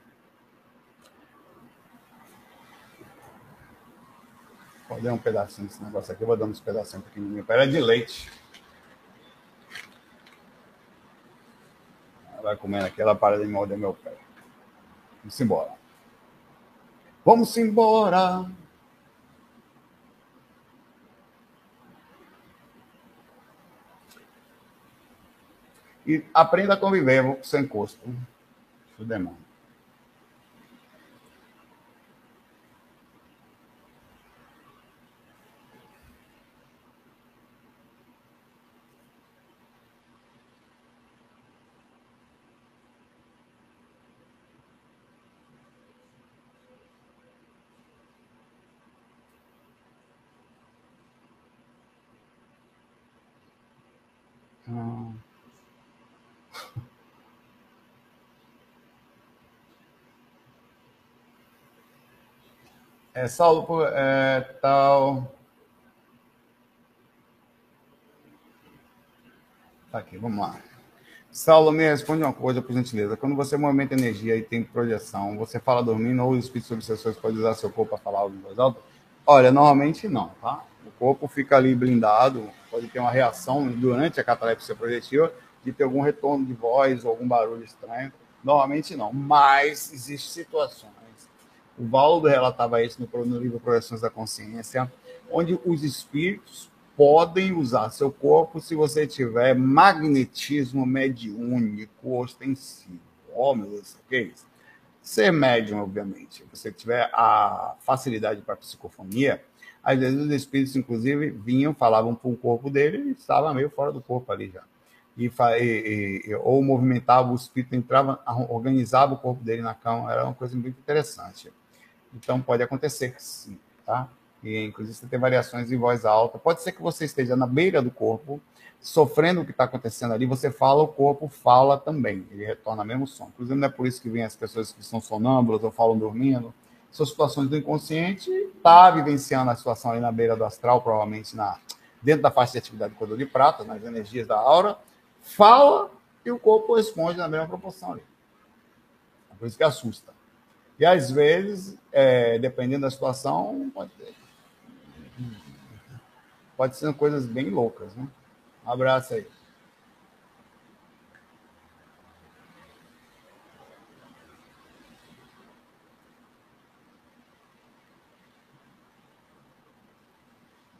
Vou dar um pedacinho desse negócio aqui, vou dar uns pedacinhos pequenininhos. Era de leite. Vai comendo aqui, ela para de morder meu pé. Vamos embora. Vamos embora. E aprenda a conviver com seu encosto. Isso demanda. É, Saulo, é, tal. Tá aqui, vamos lá. Saulo, me responde uma coisa, por gentileza. Quando você movimenta energia e tem projeção, você fala dormindo ou os espíritos obsessores podem usar seu corpo para falar algo em voz alta? Olha, normalmente não, tá? O corpo fica ali blindado, pode ter uma reação durante a catalepsia projetiva de ter algum retorno de voz ou algum barulho estranho. Normalmente não, mas existem situações o Valdo relatava isso no, livro Projeções da Consciência, onde os espíritos podem usar seu corpo se você tiver magnetismo mediúnico ostensivo. Oh, meu Deus, o que é isso? Ser médium, obviamente. Se você tiver a facilidade para psicofonia, às vezes os espíritos, inclusive, vinham, falavam para o corpo dele e estava meio fora do corpo ali já. E, e, e, ou movimentava o espírito, entrava, organizava o corpo dele na cama, era uma coisa muito interessante. Então, pode acontecer sim, tá? E, inclusive, você tem variações em voz alta. Pode ser que você esteja na beira do corpo, sofrendo o que está acontecendo ali, você fala, o corpo fala também. Ele retorna mesmo som. Inclusive, não é por isso que vem as pessoas que são sonâmbulas ou falam dormindo. São situações do inconsciente, está vivenciando a situação ali na beira do astral, provavelmente na, dentro da faixa de atividade do cordão de prata, nas energias da aura, fala e o corpo responde na mesma proporção ali. É por isso que assusta. E às vezes, é, dependendo da situação, pode, pode ser coisas bem loucas. Né? Um abraço aí.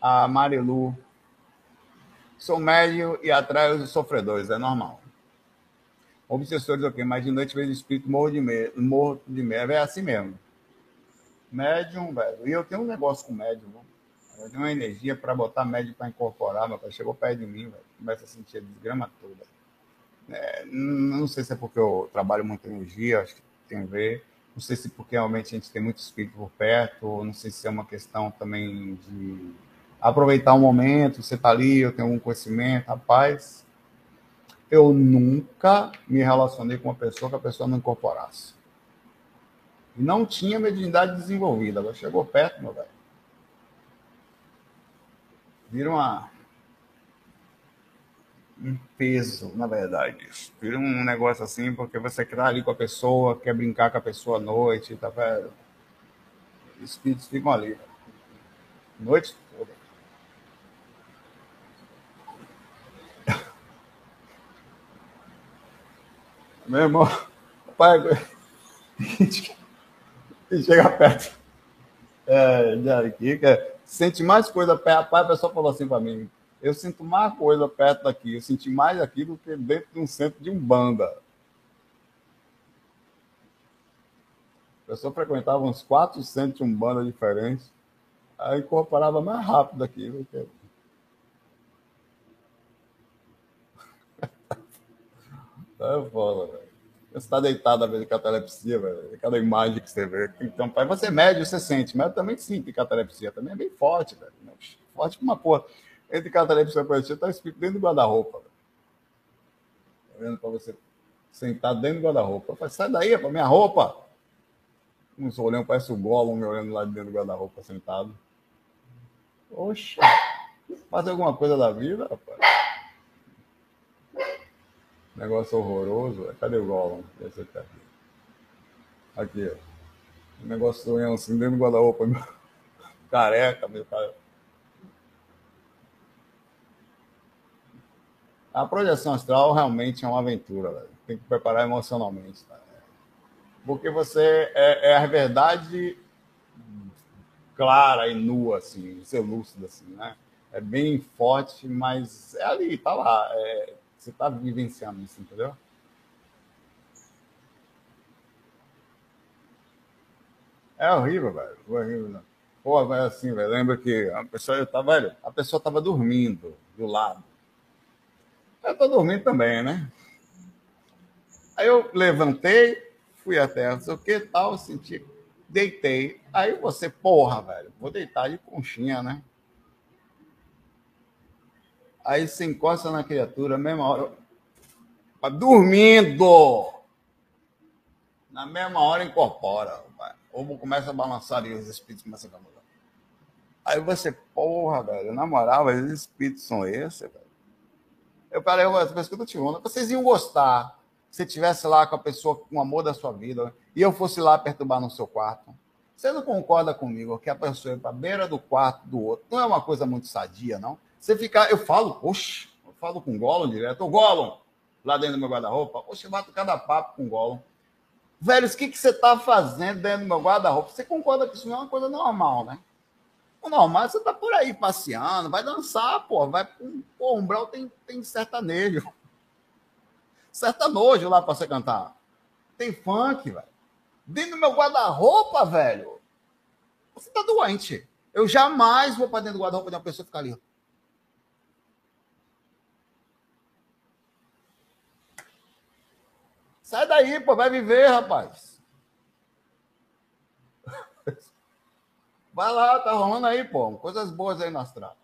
A Marilu. Sou médio e atraio os sofredores, é normal. Obsessores, ok, mas de noite vejo espírito morro de medo, morro de medo. É assim mesmo. Médium, velho. E eu tenho um negócio com médium, Eu tenho uma energia para botar médium para incorporar, meu pai. Chegou perto de mim, velho. Começa a sentir a desgrama toda. É, não sei se é porque eu trabalho muita energia, acho que tem a ver. Não sei se porque realmente a gente tem muito espírito por perto, não sei se é uma questão também de aproveitar o momento, você tá ali, eu tenho algum conhecimento, rapaz eu nunca me relacionei com uma pessoa que a pessoa não incorporasse. Não tinha mediunidade desenvolvida. Agora chegou perto, meu velho. Vira uma, um peso, na verdade. Vira um negócio assim, porque você estar ali com a pessoa, quer brincar com a pessoa à noite, tá vendo? Os espíritos ficam ali. Noite toda. Meu irmão, pai, chega perto é, de Ariquica, sente mais coisa perto. Pai, a pessoa falou assim para mim: eu sinto mais coisa perto daqui, eu senti mais aqui do que dentro de um centro de Umbanda. A pessoa frequentava uns quatro centros de Umbanda diferentes. Aí incorporava mais rápido aquilo. É foda, velho. Você está deitado a ver catalepsia, velho. Cada imagem que você vê. Então, aí você mede, você sente. Mas eu também sinto catalepsia. Também é bem forte, velho. Forte como uma porra. Entre catalepsia e epilepsia, tá escrito dentro do guarda-roupa. Tá vendo? Para você sentar dentro do guarda-roupa. Falei, sai daí, para minha roupa. Uns olhando, parece o Gollum me olhando lá dentro do guarda-roupa sentado. Oxa, faz alguma coisa da vida, rapaz. Negócio horroroso. Cadê o Gollum? Esse aqui. Aqui, ó. O negócio doendo assim dentro do guarda-roupa. Careca, meu cara. A projeção astral realmente é uma aventura, velho. Tem que preparar emocionalmente. Tá? Porque você é, é, a verdade clara e nua, assim, ser lúcido, assim, né? É bem forte, mas é ali, tá lá. É, você tá vivenciando isso, entendeu? É horrível, velho. É horrível, né? Pô, mas assim, velho, lembra que a pessoa, eu tava, velho, a pessoa tava dormindo do lado. Eu tô dormindo também, né? Aí eu levantei, fui até não sei o que tal, senti, deitei. Aí você, porra, velho, vou deitar de conchinha, né? Aí você encosta na criatura, mesma hora. Dormindo! Na mesma hora incorpora. Ou começa a balançar e os espíritos começam a mudar. Aí você, porra, velho, na moral, esses espíritos são esses, velho. Eu falei, eu escuta, Tiona, vocês iam gostar se você estivesse lá com a pessoa, com o amor da sua vida, e eu fosse lá perturbar no seu quarto. Você não concorda comigo que a pessoa ir para beira do quarto do outro não é uma coisa muito sadia, não? Você ficar, eu falo, oxe, eu falo com o Gollum direto, o Gollum, lá dentro do meu guarda-roupa, oxe, eu bato cada papo com o Gollum. Velho, o que, que você está fazendo dentro do meu guarda-roupa? Você concorda que isso não é uma coisa normal, né? O normal, você tá por aí passeando, vai dançar, pô, vai pô, Umbral tem, tem sertanejo. Sertanojo lá para você cantar. Tem funk, velho. Dentro do meu guarda-roupa, velho. Você tá doente. Eu jamais vou para dentro do guarda-roupa de uma pessoa ficar ali. Sai daí, pô, vai viver, rapaz. Vai lá, tá rolando aí, pô. Coisas boas aí no astral.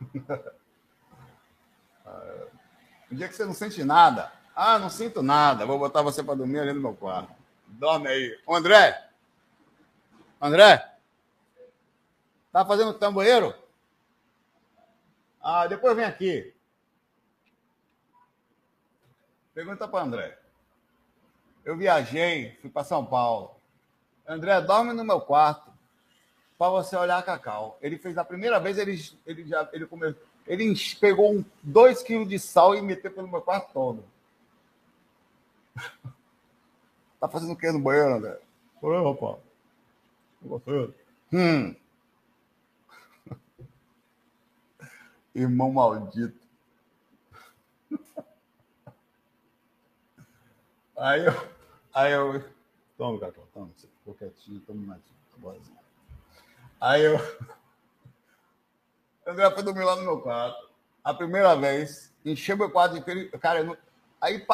Um dia que você não sente nada. Ah, não sinto nada. Vou botar você para dormir ali no meu quarto. Dorme aí. Ô, André? André? Tá fazendo tamboeiro? Ah, depois vem aqui. Pergunta para André. Eu viajei, fui para São Paulo. André, dorme no meu quarto para você olhar cacau. Ele fez a primeira vez, ele, ele já ele comeu, ele pegou um, dois quilos de sal e meteu pelo meu quarto todo. tá fazendo o que no banheiro, André? Oi, rapaz. Você? Hum. Irmão maldito. Aí eu, aí eu, toma, Cacau, toma, você ficou quietinho, toma mais, boazinha. Aí eu. André foi dormir lá no meu quarto. A primeira vez, encheu meu quarto inteiro. Cara, eu não... aí,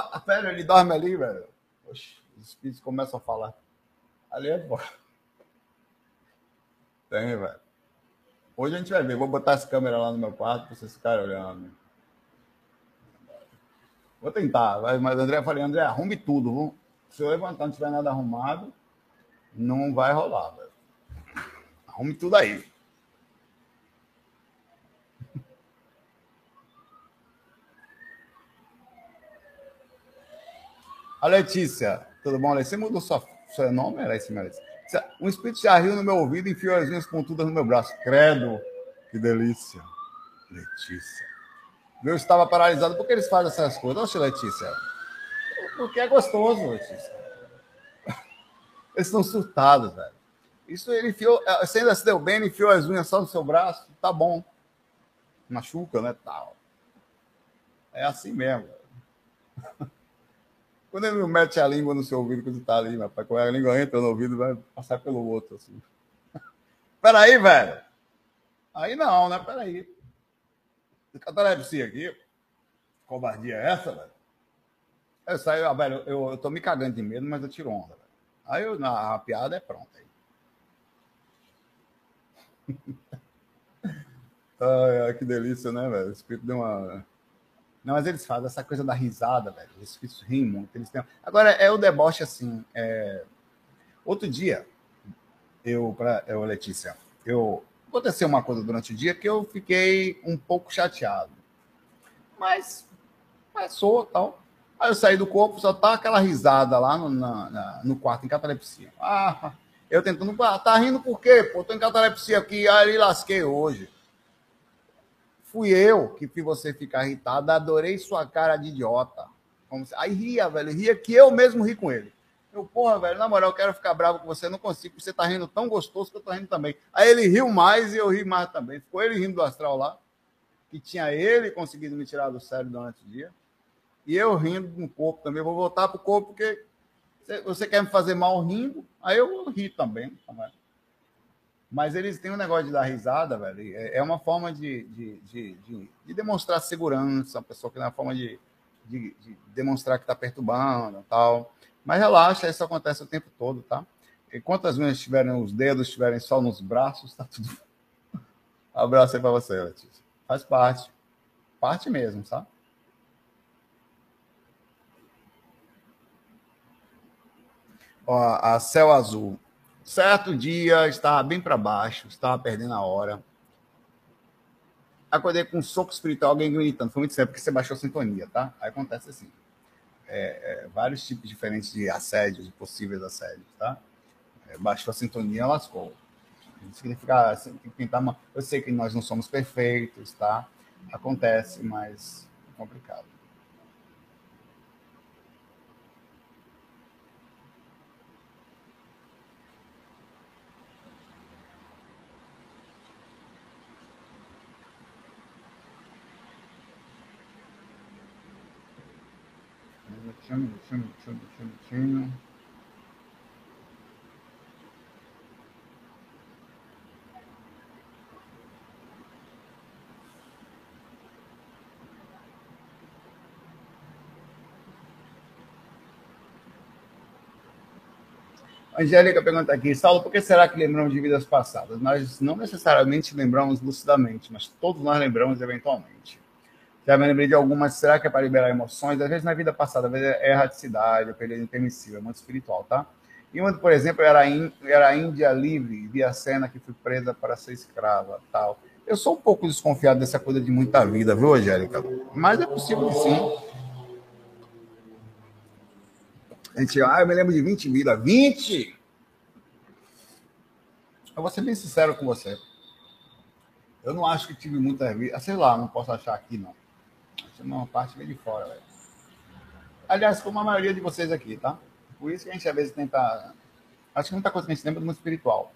ele dorme ali, velho. Oxe, os espíritos começam a falar. Ali é fora. Tem, velho. Hoje a gente vai ver. Vou botar essa câmera lá no meu quarto pra vocês ficarem olhando. Vou tentar, mas André, falei, André, arrume tudo. Viu? Se eu levantar não tiver nada arrumado, não vai rolar, velho. Arrume tudo aí. A Letícia, tudo bom? Você mudou sua, seu nome, era esse, Letícia? Um espírito já riu no meu ouvido e enfiou as minhas pontudas no meu braço. Credo, que delícia. Letícia. Eu estava paralisado. Por que eles fazem essas coisas? Oxe, Letícia. Porque é gostoso, Letícia. Eles estão surtados, velho. Isso ele enfiou, você ainda se deu bem, ele enfiou as unhas só no seu braço, tá bom. Machuca, né? Tal. É assim mesmo. Velho. Quando ele mete a língua no seu ouvido quando tá ali, rapaz, quando a língua entra no ouvido, vai passar pelo outro, assim. Peraí, velho. Aí não, né? Peraí. Catalepsia aqui. Covardia é essa, velho? Eu saio, ah, velho, eu, eu tô me cagando de medo, mas eu tiro onda, velho. Aí eu, na, a piada é pronta. Aí. ai, ai, que delícia, né, velho? O espírito deu uma não, mas eles fazem essa coisa da risada, velho. Eles, eles riem muito. Eles têm... Agora, é o deboche assim. É... Outro dia, eu, para eu, Letícia, eu aconteceu uma coisa durante o dia que eu fiquei um pouco chateado. Mas passou tal. Aí eu saí do corpo, só tá aquela risada lá no, na, na, no quarto, em catalepsia. Ah, eu tentando, ah, tá rindo por quê? Pô, tô em catalepsia aqui, aí lasquei hoje. Fui eu que fiz você ficar irritado, adorei sua cara de idiota. Aí ria, velho, ria que eu mesmo ri com ele. Eu, porra, velho, na moral, eu quero ficar bravo com você, não consigo, você tá rindo tão gostoso que eu tô rindo também. Aí ele riu mais e eu ri mais também. Ficou ele rindo do astral lá, que tinha ele conseguido me tirar do sério durante o dia. E eu rindo no corpo também. Vou voltar pro corpo, porque você quer me fazer mal rindo, aí eu ri também. também. Mas eles têm um negócio de dar risada, velho. É, é uma forma de, de, de, de, de demonstrar segurança, uma pessoa que é uma forma de, de, de demonstrar que está perturbando tal. Mas relaxa, isso acontece o tempo todo, tá? E quantas vezes tiverem os dedos, estiverem só nos braços, tá tudo. Abraço aí para você, Letícia. Faz parte. Parte mesmo, sabe? Ó, a Céu Azul. Certo dia, estava bem para baixo, estava perdendo a hora. Acordei com um soco espiritual, alguém gritando. Foi muito sério, porque você baixou a sintonia, tá? Aí acontece assim. É, é, vários tipos diferentes de assédios, de possíveis assédios, tá? É, baixou a sintonia, lascou. Significa, assim, tentar uma... Eu sei que nós não somos perfeitos, tá? Acontece, mas é complicado. Minutinho, minutinho, minutinho, minutinho. Angélica pergunta aqui, Saulo, por que será que lembramos de vidas passadas? Nós não necessariamente lembramos lucidamente, mas todos nós lembramos eventualmente. Já me lembrei de algumas, será que é para liberar emoções? Às vezes na vida passada, às vezes é erraticidade, é período intermissivo, é muito espiritual, tá? E uma, por exemplo, era, in, era Índia livre, via a cena que fui presa para ser escrava, tal. Eu sou um pouco desconfiado dessa coisa de muita vida, viu, Angélica? Mas é possível que sim. A gente, ah, eu me lembro de 20 vidas. 20! Eu vou ser bem sincero com você. Eu não acho que tive muita vida. Sei lá, não posso achar aqui, não. É uma parte bem de fora, velho. Aliás, como a maioria de vocês aqui, tá? Por isso que a gente às vezes tenta. Acho que muita coisa que a gente lembra do mundo espiritual.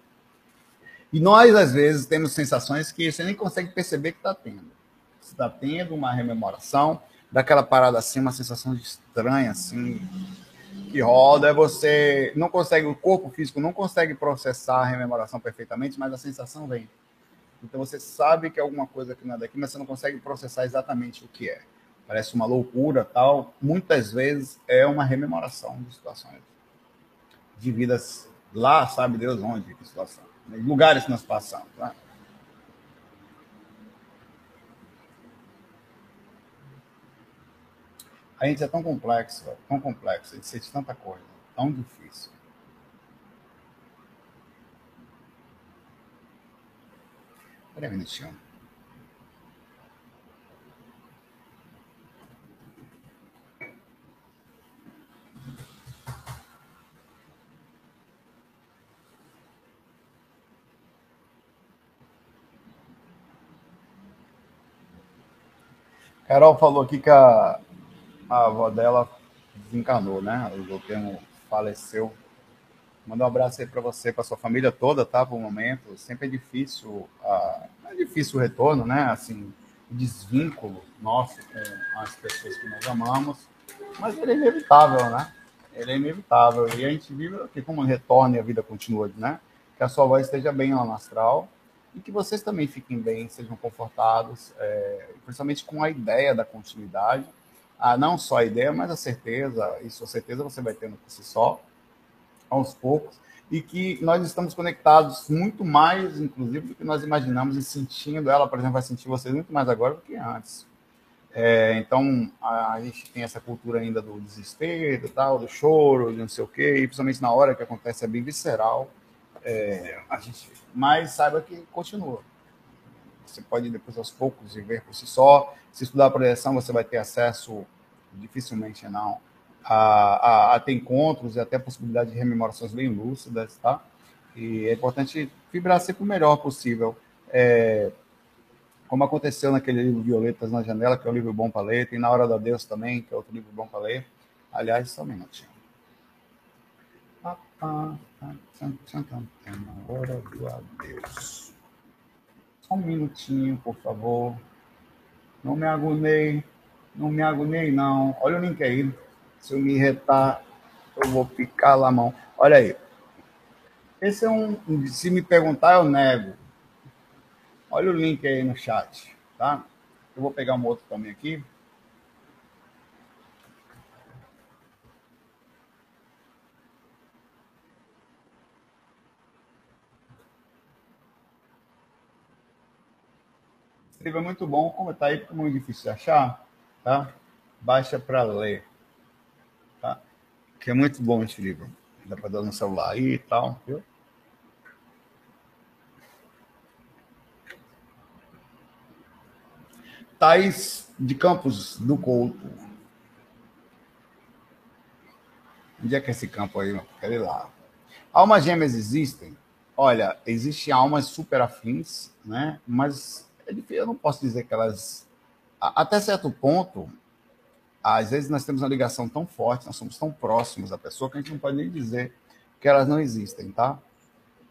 E nós, às vezes, temos sensações que você nem consegue perceber que está tendo. Você está tendo uma rememoração daquela parada assim, uma sensação estranha, assim, que roda, você não consegue, o corpo físico não consegue processar a rememoração perfeitamente, mas a sensação vem. Então você sabe que é alguma coisa que não é daqui, mas você não consegue processar exatamente o que é. Parece uma loucura, tal. Muitas vezes é uma rememoração de situações de vidas lá, sabe Deus onde, que situação, né? lugares que nós passamos. Tá? A gente é tão complexo, tão complexo, a gente sente tanta coisa, tão difícil. Espera um minutinho. Carol falou aqui que a, a avó dela desencarnou, né? O Governo faleceu Mandar um abraço aí para você, para sua família toda, tá? Por um momento. Sempre é difícil, uh, é difícil o retorno, né? Assim, o desvínculo nosso com as pessoas que nós amamos, mas ele é inevitável, né? Ele é inevitável. E a gente vive que como retorna e a vida continua, né? Que a sua voz esteja bem lá no astral e que vocês também fiquem bem, sejam confortados, é, principalmente com a ideia da continuidade. Ah, não só a ideia, mas a certeza, e sua certeza você vai tendo por si só, aos poucos, e que nós estamos conectados muito mais, inclusive, do que nós imaginamos e sentindo. Ela, por exemplo, vai sentir vocês muito mais agora do que antes. É, então, a, a, gente tem essa cultura ainda do desespero, tal, do choro, de não sei o quê, e principalmente na hora que acontece é bem visceral. É, a gente, mas saiba que continua. Você pode depois aos poucos ver por si só. Se estudar a projeção, você vai ter acesso, dificilmente não, a, a, a, ter encontros e até a possibilidade de rememorações bem lúcidas, tá? E é importante vibrar sempre o melhor possível. É, como aconteceu naquele livro Violetas na Janela, que é um livro bom para ler, tem Na Hora da Deus também, que é outro livro bom para ler. Aliás, só um minutinho. Na hora do adeus. Só um minutinho, por favor. Não me agonei. Não me agonei, não. Olha o link aí. Se eu me retar, eu vou picar lá a mão. Olha aí. Esse é um. Se me perguntar, eu nego. Olha o link aí no chat, tá? Eu vou pegar um outro também aqui. Livro é muito bom, como está aí, muito difícil de achar, tá? Baixa para ler que é muito bom esse livro. Dá para dar no celular aí e tal, viu? Tais de Campos do Couto. Onde é que é esse campo aí? Ir lá. Almas gêmeas existem? Olha, existem almas super afins, né? Mas eu não posso dizer que elas. Até certo ponto, às vezes nós temos uma ligação tão forte, nós somos tão próximos da pessoa que a gente não pode nem dizer que elas não existem, tá?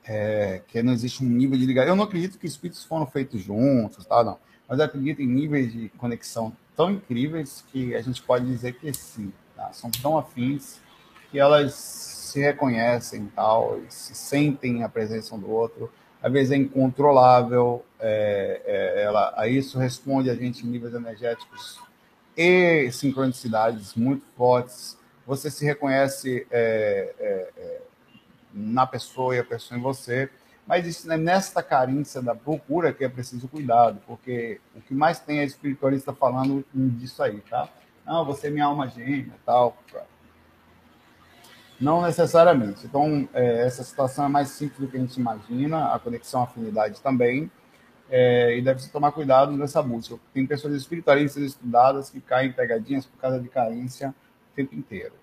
É, que não existe um nível de ligação. Eu não acredito que espíritos foram feitos juntos, tá? Não. Mas eu acredito em níveis de conexão tão incríveis que a gente pode dizer que sim, tá? São tão afins que elas se reconhecem tal, e se sentem a presença um do outro. Às vezes é incontrolável, é, é, ela, a isso responde a gente em níveis energéticos e sincronicidades muito fortes. Você se reconhece é, é, é, na pessoa e a pessoa em você. Mas isso, né, nesta carência da procura que é preciso cuidado, porque o que mais tem é espiritualista falando disso aí, tá? Não, você é minha alma gêmea, tal. Não necessariamente. Então, é, essa situação é mais simples do que a gente imagina, a conexão afinidade também é, e deve-se tomar cuidado nessa busca. Tem pessoas espiritualistas estudadas que caem em pegadinhas por causa de carência o tempo inteiro.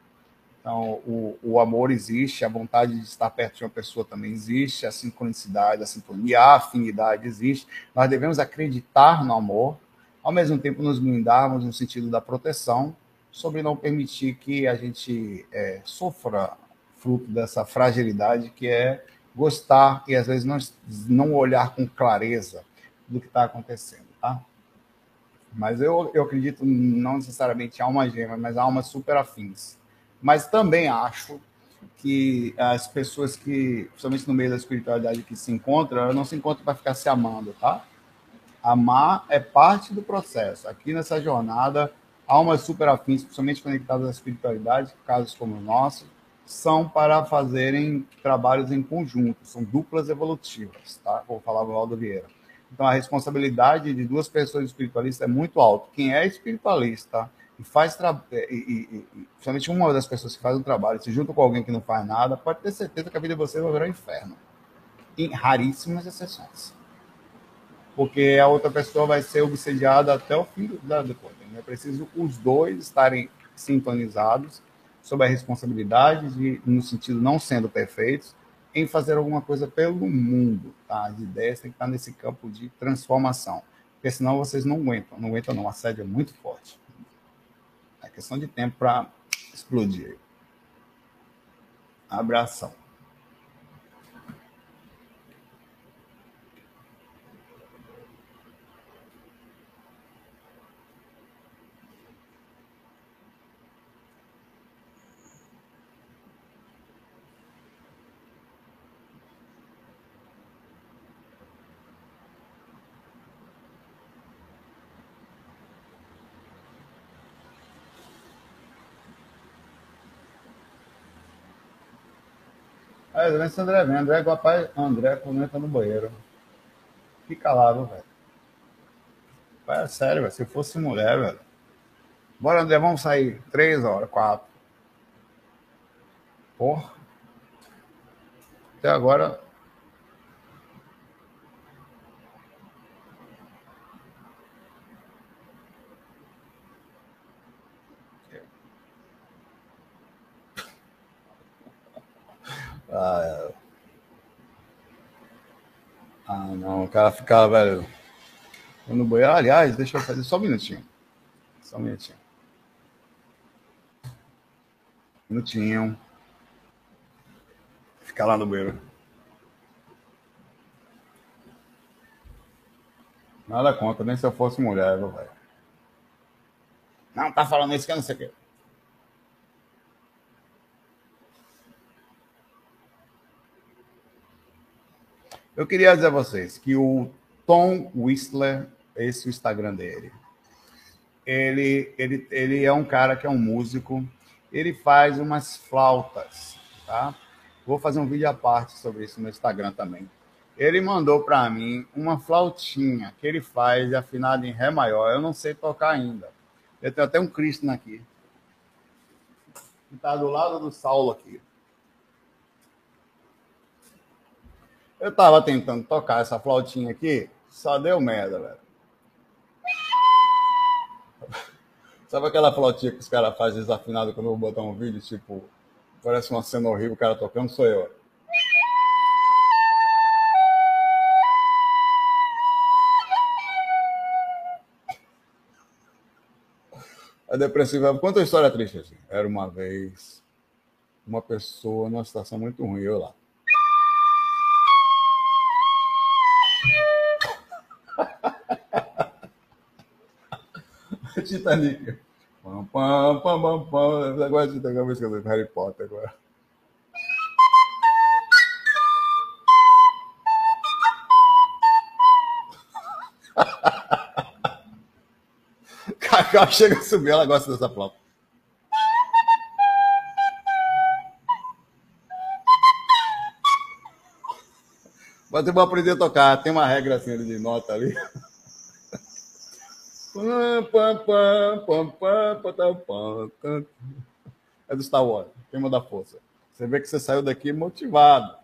Então, o, o amor existe, a vontade de estar perto de uma pessoa também existe, a sincronicidade, a sintonia, a afinidade existe. Nós devemos acreditar no amor, ao mesmo tempo nos blindarmos no sentido da proteção, sobre não permitir que a gente é, sofra fruto dessa fragilidade que é gostar e às vezes não, não olhar com clareza do que está acontecendo, tá? Mas eu, eu acredito não necessariamente em almas gêmeas, mas almas super afins. Mas também acho que as pessoas que, principalmente no meio da espiritualidade que se encontram, não se encontram para ficar se amando, tá? Amar é parte do processo. Aqui nessa jornada, almas super afins, principalmente conectadas à espiritualidade, casos como o nosso, são para fazerem trabalhos em conjunto, são duplas evolutivas, tá? Vou falar o Aldo Vieira. Então, a responsabilidade de duas pessoas espiritualistas é muito alta. Quem é espiritualista e faz trabalho, principalmente uma das pessoas que faz um trabalho, se junta com alguém que não faz nada, pode ter certeza que a vida de você vai virar um inferno. Em raríssimas exceções. Porque a outra pessoa vai ser obsediada até o fim da conta. É preciso os dois estarem sintonizados sobre a responsabilidade de, no sentido não sendo perfeitos, em fazer alguma coisa pelo mundo, tá? As ideias têm que estar nesse campo de transformação, porque senão vocês não aguentam, não aguentam não, a sede é muito forte. É questão de tempo para explodir. Abração. É, vem André vem. André, papai, André, quando entra no banheiro. Fica lá, velho? É sério, velho. Se fosse mulher, velho. Bora, André, vamos sair. Três horas, quatro. Porra. Até agora. Ah, é. ah, não, o cara ficava, velho. No banheiro, aliás, deixa eu fazer só um minutinho. Só um minutinho. Minutinho. Ficar lá no banheiro. Nada contra, nem se eu fosse mulher, velho. Não, tá falando isso que eu não sei o quê. Eu queria dizer a vocês que o Tom Whistler, esse é o Instagram dele, ele, ele, ele é um cara que é um músico, ele faz umas flautas, tá? Vou fazer um vídeo à parte sobre isso no Instagram também. Ele mandou para mim uma flautinha que ele faz afinada em Ré maior. Eu não sei tocar ainda. Eu tenho até um Cristo aqui. Que está do lado do Saulo aqui. Eu estava tentando tocar essa flautinha aqui, só deu merda, velho. Sabe aquela flautinha que os caras fazem desafinado quando eu vou botar um vídeo, tipo, parece uma cena horrível, o cara tocando, sou eu. A depressiva, quanta história triste assim. Era uma vez uma pessoa numa situação muito ruim, eu lá. Titanic. Pam, pam, pam, pam, pam. Agora de tocar a música do Harry Potter agora. Cacau chega a subir, ela gosta dessa flauta. Mas eu vou aprender a tocar. Tem uma regra assim de nota ali. É do Star Wars, tema da força. Você vê que você saiu daqui motivado.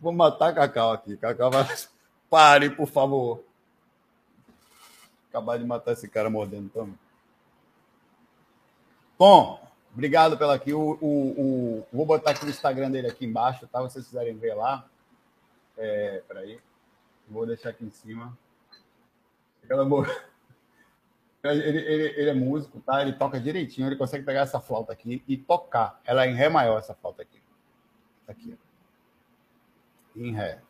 Vou matar Cacau aqui. Cacau vai. Pare, por favor. Acabar de matar esse cara mordendo também. Tom, Obrigado pela aqui. O, o, o, vou botar aqui o Instagram dele aqui embaixo, tá? Vocês quiserem ver lá. É, peraí. Vou deixar aqui em cima. Aquela boa. Ele, ele, ele, é músico, tá? Ele toca direitinho, ele consegue pegar essa flauta aqui e tocar. Ela é em Ré maior, essa flauta aqui. Aqui. Em Ré.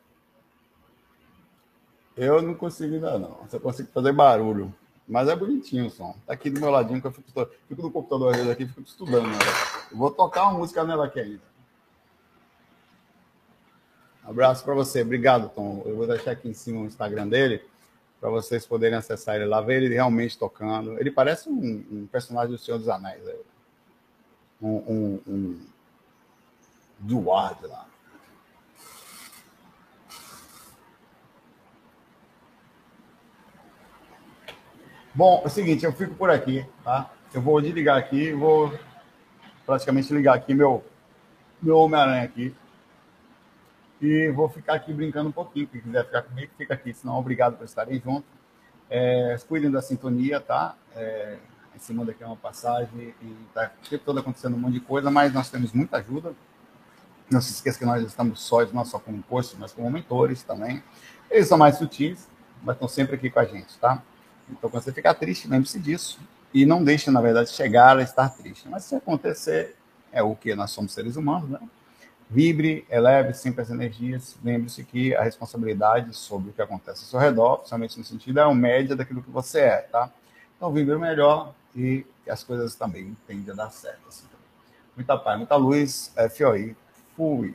Eu não consigo ainda, não. Só consigo fazer barulho. Mas é bonitinho o som. Tá aqui do meu ladinho, que eu fico, fico no computador vezes aqui, fico estudando. Eu vou tocar uma música nela aqui ainda. abraço para você. Obrigado, Tom. Eu vou deixar aqui em cima o Instagram dele para vocês poderem acessar ele lá, ver ele realmente tocando. Ele parece um, um personagem do Senhor dos Anéis. Um, um, um Duarte lá. Bom, é o seguinte, eu fico por aqui, tá? Eu vou desligar aqui, vou praticamente ligar aqui meu, meu Homem-Aranha aqui. E vou ficar aqui brincando um pouquinho. Quem quiser ficar comigo, fica aqui. Senão, obrigado por estarem juntos. É, cuidem da sintonia, tá? É, em cima daqui é uma passagem e tá o tempo todo acontecendo um monte de coisa, mas nós temos muita ajuda. Não se esqueça que nós estamos sós, não só como posto, mas como mentores também. Eles são mais sutis, mas estão sempre aqui com a gente, tá? Então, quando você ficar triste, lembre-se disso. E não deixe, na verdade, chegar a estar triste. Mas se acontecer, é o que nós somos seres humanos, né? Vibre, eleve sempre as energias. Lembre-se que a responsabilidade sobre o que acontece ao seu redor, principalmente no sentido, é uma média daquilo que você é, tá? Então, vibre melhor e as coisas também tendem a dar certo. Assim. Muita paz, muita luz. FOI. Fui.